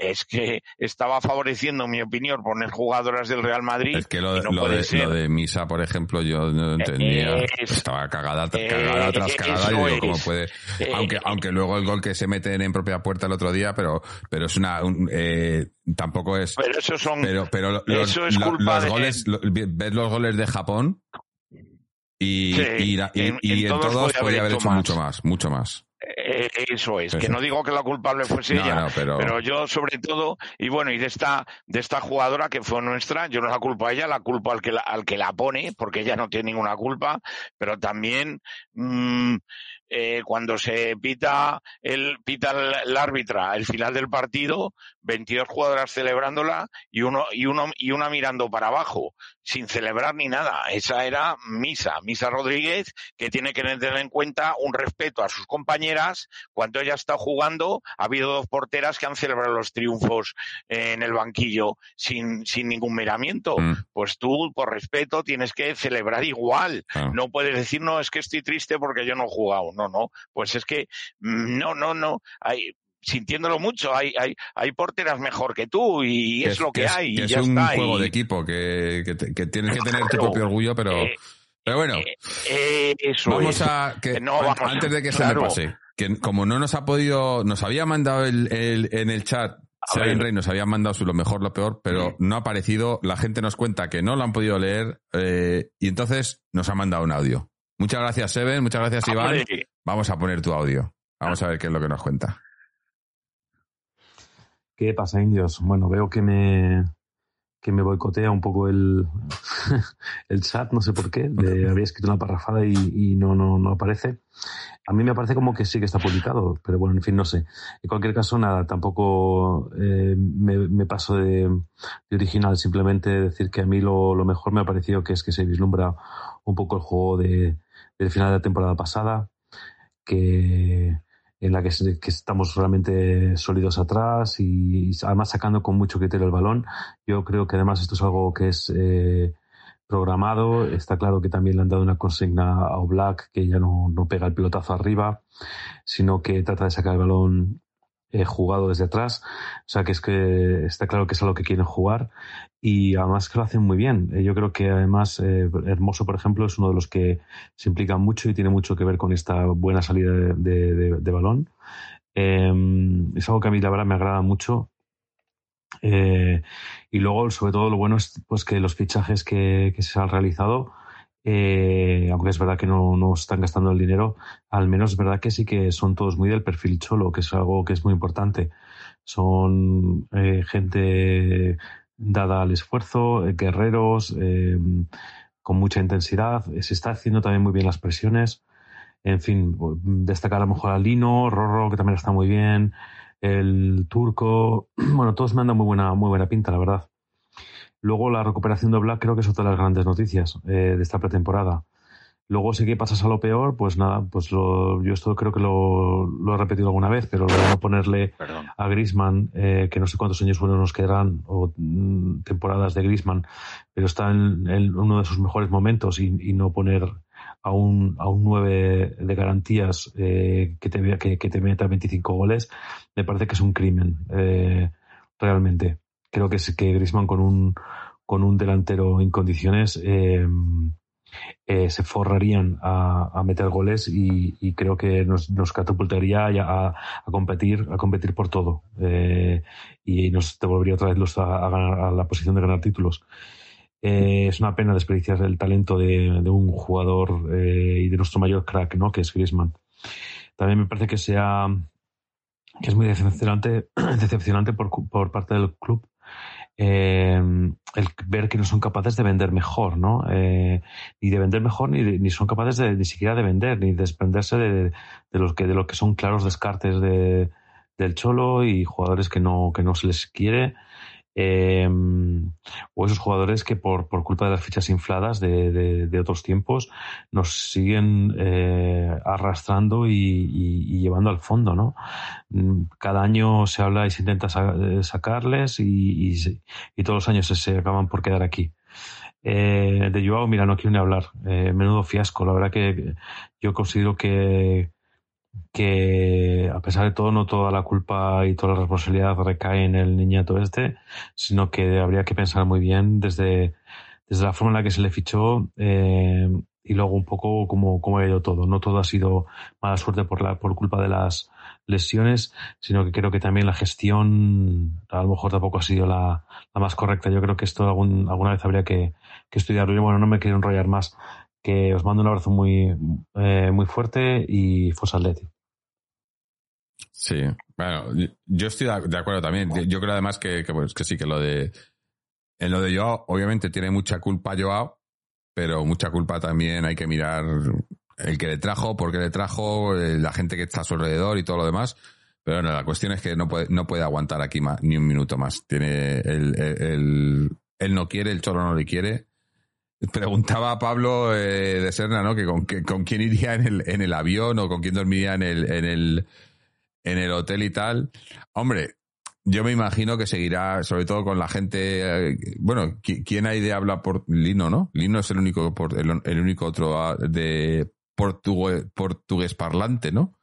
es que estaba favoreciendo, en mi opinión, poner jugadoras del Real Madrid. Es que lo, de, Misa, por ejemplo, yo no entendía. estaba cagada, cagada tras cagada. Y digo, ¿cómo puede? Eh, aunque, aunque luego el gol que se meten en propia puerta el otro día, pero, pero es una. eh, tampoco es. Pero eso son. Pero, pero los, es culpa los goles, ves los goles de Japón y, y, y, en, todos, podría haber, hecho mucho más, mucho más. Eh, eso es, que no digo que la culpable fuese ella, pero... yo sobre todo, y bueno, y de esta, de esta jugadora que fue nuestra, yo no la culpo a ella, la culpo al que la, al que la pone, porque ella no tiene ninguna culpa, pero también mmm, eh, cuando se pita el pita el, árbitra el final del partido, 22 jugadoras celebrándola y uno y uno y una mirando para abajo, sin celebrar ni nada. Esa era Misa, Misa Rodríguez, que tiene que tener en cuenta un respeto a sus compañeras. Cuando ella está jugando, ha habido dos porteras que han celebrado los triunfos en el banquillo sin, sin ningún miramiento. Mm. Pues tú, por respeto, tienes que celebrar igual. Ah. No puedes decir, no, es que estoy triste porque yo no he jugado no, no. Pues es que, mm, no, no, no. Hay, sintiéndolo mucho, hay, hay, hay porteras mejor que tú y es, lo que, hay. es un juego de equipo que, que, tienes que tener tu propio orgullo, pero, eh, pero bueno. Eh, eh, vamos a, que, antes de que se me pase, que como no nos ha podido, nos había mandado el, el en el chat Seven Rey nos había mandado su lo mejor, lo peor, pero no ha aparecido. La gente nos cuenta que no lo han podido leer y entonces nos ha mandado un audio. Muchas gracias, Seven. Muchas gracias, Iván. Vamos a poner tu audio. Vamos a ver qué es lo que nos cuenta. ¿Qué pasa, indios? Bueno, veo que me, que me boicotea un poco el, el chat, no sé por qué. había escrito una parrafada y, no, no, no aparece. A mí me parece como que sí que está publicado, pero bueno, en fin, no sé. En cualquier caso, nada, tampoco eh, me, paso de, original, simplemente decir que a mí lo, lo mejor me ha parecido que es que se vislumbra un poco el juego de, del final de la temporada pasada, que en la que, estamos realmente sólidos atrás y, además sacando con mucho criterio el balón. Yo creo que además esto es algo que es eh, programado. Está claro que también le han dado una consigna a Oblak que ya no, no pega el pelotazo arriba, sino que trata de sacar el balón eh, jugado desde atrás. O sea que es que está claro que es a lo que quieren jugar y además que lo hacen muy bien. Eh, yo creo que además eh, Hermoso, por ejemplo, es uno de los que se implica mucho y tiene mucho que ver con esta buena salida de, balón. Em, es algo que a mí la verdad me agrada mucho. y luego, sobre todo, lo bueno es pues que los fichajes que, que se han realizado eh, aunque es verdad que no, no están gastando el dinero, al menos es verdad que sí que son todos muy del perfil cholo, que es algo que es muy importante. Son eh, gente dada al esfuerzo, eh, guerreros, con mucha intensidad. Se está haciendo también muy bien las presiones. En fin, destacar a lo mejor a Lino, Rorro, que también está muy bien, el turco. Bueno, todos me han dado muy buena, muy buena pinta, la verdad. Luego la recuperación de Black creo que es otra de las grandes noticias eh, de esta pretemporada. Luego si que pasas a lo peor, pues nada, pues lo, yo esto creo que lo, he repetido alguna vez, pero lo de no ponerle a Grisman, eh, que no sé cuántos años buenos nos quedarán, o mm, temporadas de Grisman, pero está en, uno de sus mejores momentos y, no poner a un, a un 9 de garantías eh, que, te, que, que te meta 25 goles, me parece que es un crimen, realmente creo que, es, que Griezmann con un, con un delantero en condiciones eh, eh, se forrarían a, meter goles y, creo que nos, nos catapultaría a, a, competir a competir por todo eh, y nos devolvería otra vez los a, ganar, a la posición de ganar títulos. es una pena desperdiciar el talento de, un jugador y de nuestro mayor crack, ¿no? Que es Griezmann. También me parece que sea que es muy decepcionante, decepcionante por, por parte del club eh, el ver que no son capaces de vender mejor, ¿no? Eh, ni de vender mejor, ni, ni son capaces de, ni siquiera de vender, ni de desprenderse de, de, los que, de lo que son claros descartes de, del cholo y jugadores que no, que no se les quiere eh, o esos jugadores que por, por, culpa de las fichas infladas de, de, otros tiempos nos siguen eh, arrastrando y, y, llevando al fondo, ¿no? Mm, cada año se habla y se intenta eh, sacarles y, y, todos los años se, acaban por quedar aquí. Eh, de Joao, mira, no quiero ni hablar. Eh, menudo fiasco. La verdad que yo considero que, que a pesar de todo no toda la culpa y toda la responsabilidad recae en el niñato este, sino que habría que pensar muy bien desde, desde la forma en la que se le fichó eh, y luego un poco cómo, cómo ha ido todo. No todo ha sido mala suerte por, la, por culpa de las lesiones, sino que creo que también la gestión a lo mejor tampoco ha sido la, la más correcta. Yo creo que esto algún, alguna vez habría que, que estudiarlo. Y bueno, no me quiero enrollar más que os mando un abrazo muy, eh, muy fuerte y Fos Atleti. Sí, bueno, yo estoy de acuerdo también. Yo creo además que, pues, que sí, que lo de. En lo de Joao, obviamente tiene mucha culpa Joao, pero mucha culpa también hay que mirar el que le trajo, por qué le trajo, eh, la gente que está a su alrededor y todo lo demás. Pero bueno, la cuestión es que no puede, no puede aguantar aquí más, ni un minuto más. Tiene el, el, él no quiere, el cholo no le quiere Preguntaba a Pablo eh, de Serna, ¿no? Que con, con quién iría en el, en el avión o con quién dormiría en el, en el, en el hotel y tal. Hombre, yo me imagino que seguirá, sobre todo con la gente. Eh, bueno, ¿quién hay de habla por Lino, no? Lino es el único, por, el, único otro ah, de portugués, portugués parlante, ¿no?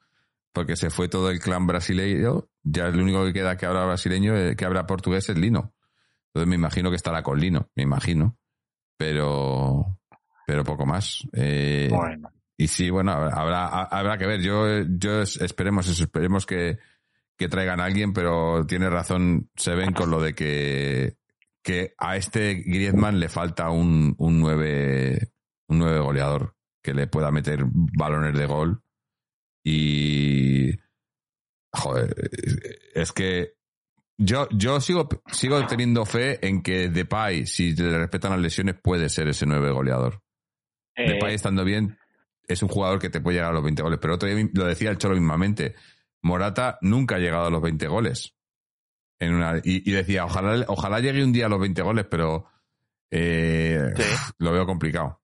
Porque se fue todo el clan brasileño. Ya el único que queda que habla brasileño, eh, que habla portugués es Lino. Entonces me imagino que estará con Lino, me imagino pero, pero poco más. Eh, y sí, bueno, habrá, habrá que ver. Yo, yo esperemos esperemos que, que traigan a alguien, pero tiene razón se ven con lo de que, que a este Griezmann le falta un, un nueve, un nueve goleador que le pueda meter balones de gol. Y joder, es que yo, yo sigo, sigo teniendo fe en que Depay, si le respetan las lesiones, puede ser ese nueve goleador. Eh, Depay estando bien, es un jugador que te puede llegar a los 20 goles. Pero otro día lo decía el Cholo mismamente. Morata nunca ha llegado a los 20 goles. En una, y, decía, ojalá, ojalá llegue un día a los 20 goles, pero eh, lo veo complicado.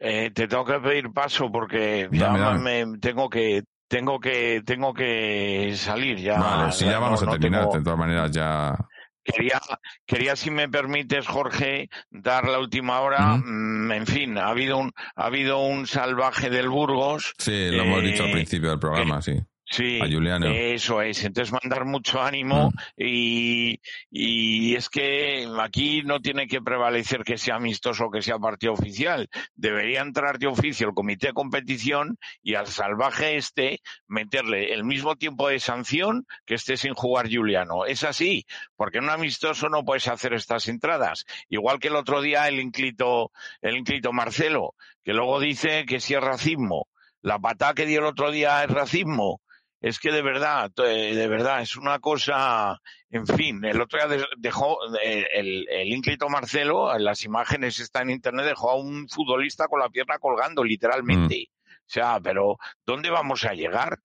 Eh, te tengo que pedir paso porque ya me tengo que tengo que tengo que salir ya. Vale, si ya vamos a terminar, de todas maneras ya. Quería, quería, si me permites, Jorge, dar la última hora. Mm, en fin, ha habido un, ha habido un salvaje del Burgos. Sí, lo hemos dicho al eh, principio del programa, sí. Sí, a Juliano. eso es. Entonces mandar mucho ánimo Mm. y, y es que aquí no tiene que prevalecer que sea amistoso o que sea partido oficial. Debería entrar de oficio el comité de competición y al salvaje este meterle el mismo tiempo de sanción que esté sin jugar Juliano. Es así, porque en un amistoso no puedes hacer estas entradas. Igual que el otro día el inclito, el inclito Marcelo, que luego dice que si es racismo. La patada que dio el otro día es racismo es que de verdad, eh, de verdad, es una cosa, en fin, el otro día dejó, eh, el, el ínclito Marcelo, en las imágenes está en internet, dejó a un futbolista con la pierna colgando, literalmente. Mm. O sea, pero ¿dónde vamos a llegar?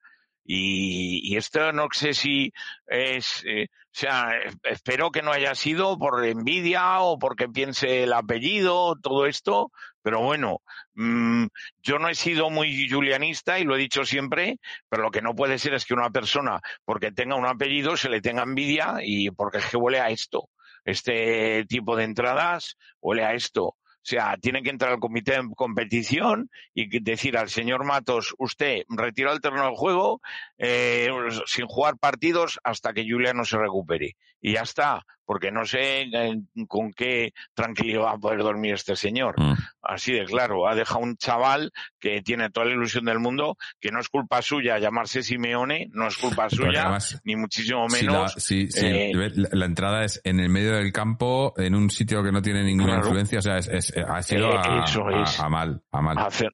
Y, y esto no sé si es, eh, o sea, espero que no haya sido por envidia o porque piense el apellido, todo esto, pero bueno, mmm, yo no he sido muy julianista y lo he dicho siempre, pero lo que no puede ser es que una persona, porque tenga un apellido, se le tenga envidia y porque es que huele a esto. Este tipo de entradas huele a esto. O sea, tiene que entrar al comité de competición y decir al señor Matos, usted retiró el terreno del juego eh, sin jugar partidos hasta que Julia no se recupere. Y ya está, porque no sé eh, con qué tranquilidad va a poder dormir este señor. Mm. Así de claro, ha dejado un chaval que tiene toda la ilusión del mundo, que no es culpa suya llamarse Simeone, no es culpa suya, además, ni muchísimo si la, menos. si- si eh, la, la entrada es en el medio del campo, en un sitio que no tiene ninguna Claro. influencia, o sea, es, es- ha sido Eh, a, mal, a mal. hacer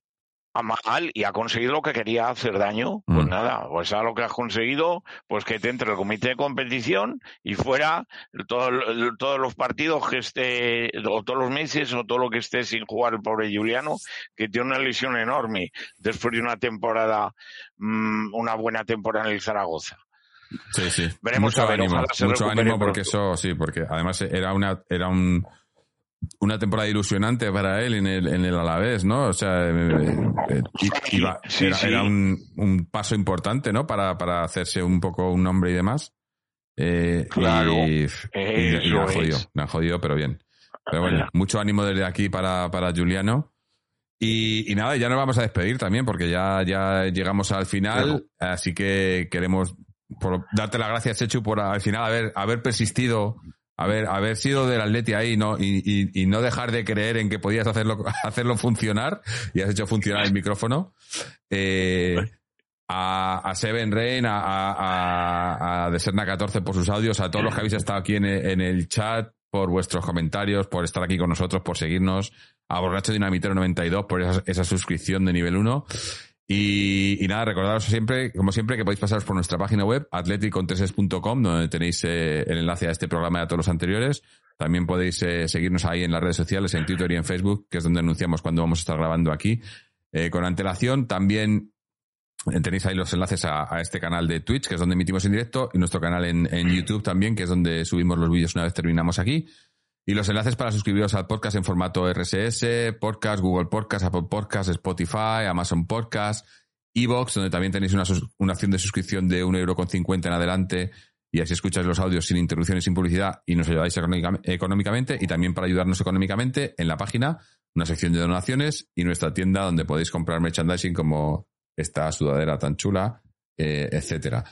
a mal y ha conseguido lo que quería hacer daño, pues Mm. nada, pues a lo que has conseguido, pues que te entre el comité de competición y fuera todo- todos los partidos que esté, o todos los meses, o todo lo que esté sin jugar el pobre Juliano, que tiene una lesión enorme después de una temporada, mm, una buena temporada en el Zaragoza. Sí, sí. Veremos mucho a ver, ánimo, ojalá se mucho ánimo porque pronto. eso, sí, porque además era una, era un, una temporada ilusionante para él en el, en el Alavés, ¿no? O sea, eh, eh, i- iba- Sí, era, sí. era un, un paso importante, ¿no? Para, para hacerse un poco un nombre y demás. Eh, Claro, y, y- eso han jodido, le han jodido, pero bien. Pero bueno, mucho ánimo desde aquí para, para Juliano. Y, y nada, ya nos vamos a despedir también porque ya, ya llegamos al final, así que queremos por darte las gracias, Chechu, por al final haber, haber persistido, haber, haber sido del Atleti ahí ¿no? y, y, y no dejar de creer en que podías hacerlo, hacerlo funcionar y has hecho funcionar el micrófono. Eh, a, a Seven Rain, a, a, a, Deserna 14 por sus audios, a todos los que habéis estado aquí en el, en el chat, por vuestros comentarios, por estar aquí con nosotros, por seguirnos, a Borracho Dinamitero 92 por esa, esa suscripción de nivel 1. Y, y nada, recordaros siempre, como siempre, que podéis pasaros por nuestra página web, atleticontreses.com, donde tenéis eh, el enlace a este programa y a todos los anteriores. También podéis eh, seguirnos ahí en las redes sociales, en Twitter y en Facebook, que es donde anunciamos cuando vamos a estar grabando aquí eh, con antelación. También tenéis ahí los enlaces a, este canal de Twitch, que es donde emitimos en directo, y nuestro canal en YouTube también, que es donde subimos los vídeos una vez terminamos aquí. Y los enlaces para suscribiros al podcast en formato RSS, Podcast, Google Podcast, Apple Podcast, Spotify, Amazon Podcast, Evox, donde también tenéis una, una opción de suscripción de 1,50€ en adelante y así escucháis los audios sin interrupciones, sin publicidad y nos ayudáis económica- económicamente y también para ayudarnos económicamente en la página, una sección de donaciones y nuestra tienda donde podéis comprar merchandising como esta sudadera tan chula, eh, etcétera.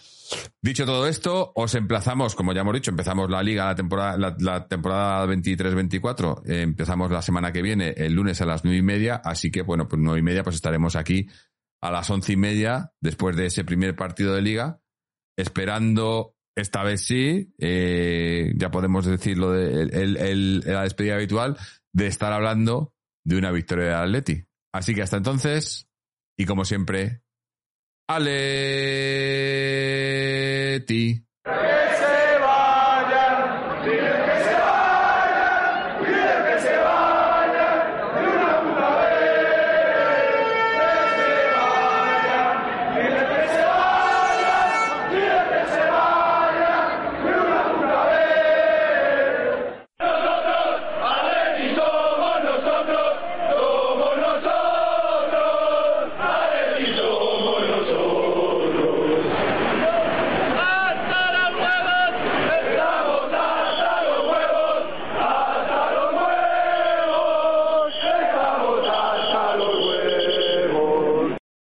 Dicho todo esto, os emplazamos, como ya hemos dicho, empezamos la liga, la temporada, la, temporada 23-24, eh, empezamos la semana que viene, el lunes a las nueve y media, así que bueno, pues nueve y media, pues estaremos aquí a las once y media, después de ese primer partido de liga, esperando, esta vez sí, eh, ya podemos decirlo de el, el- la despedida habitual, de estar hablando de una victoria de Atleti. Así que hasta entonces, y como siempre, 50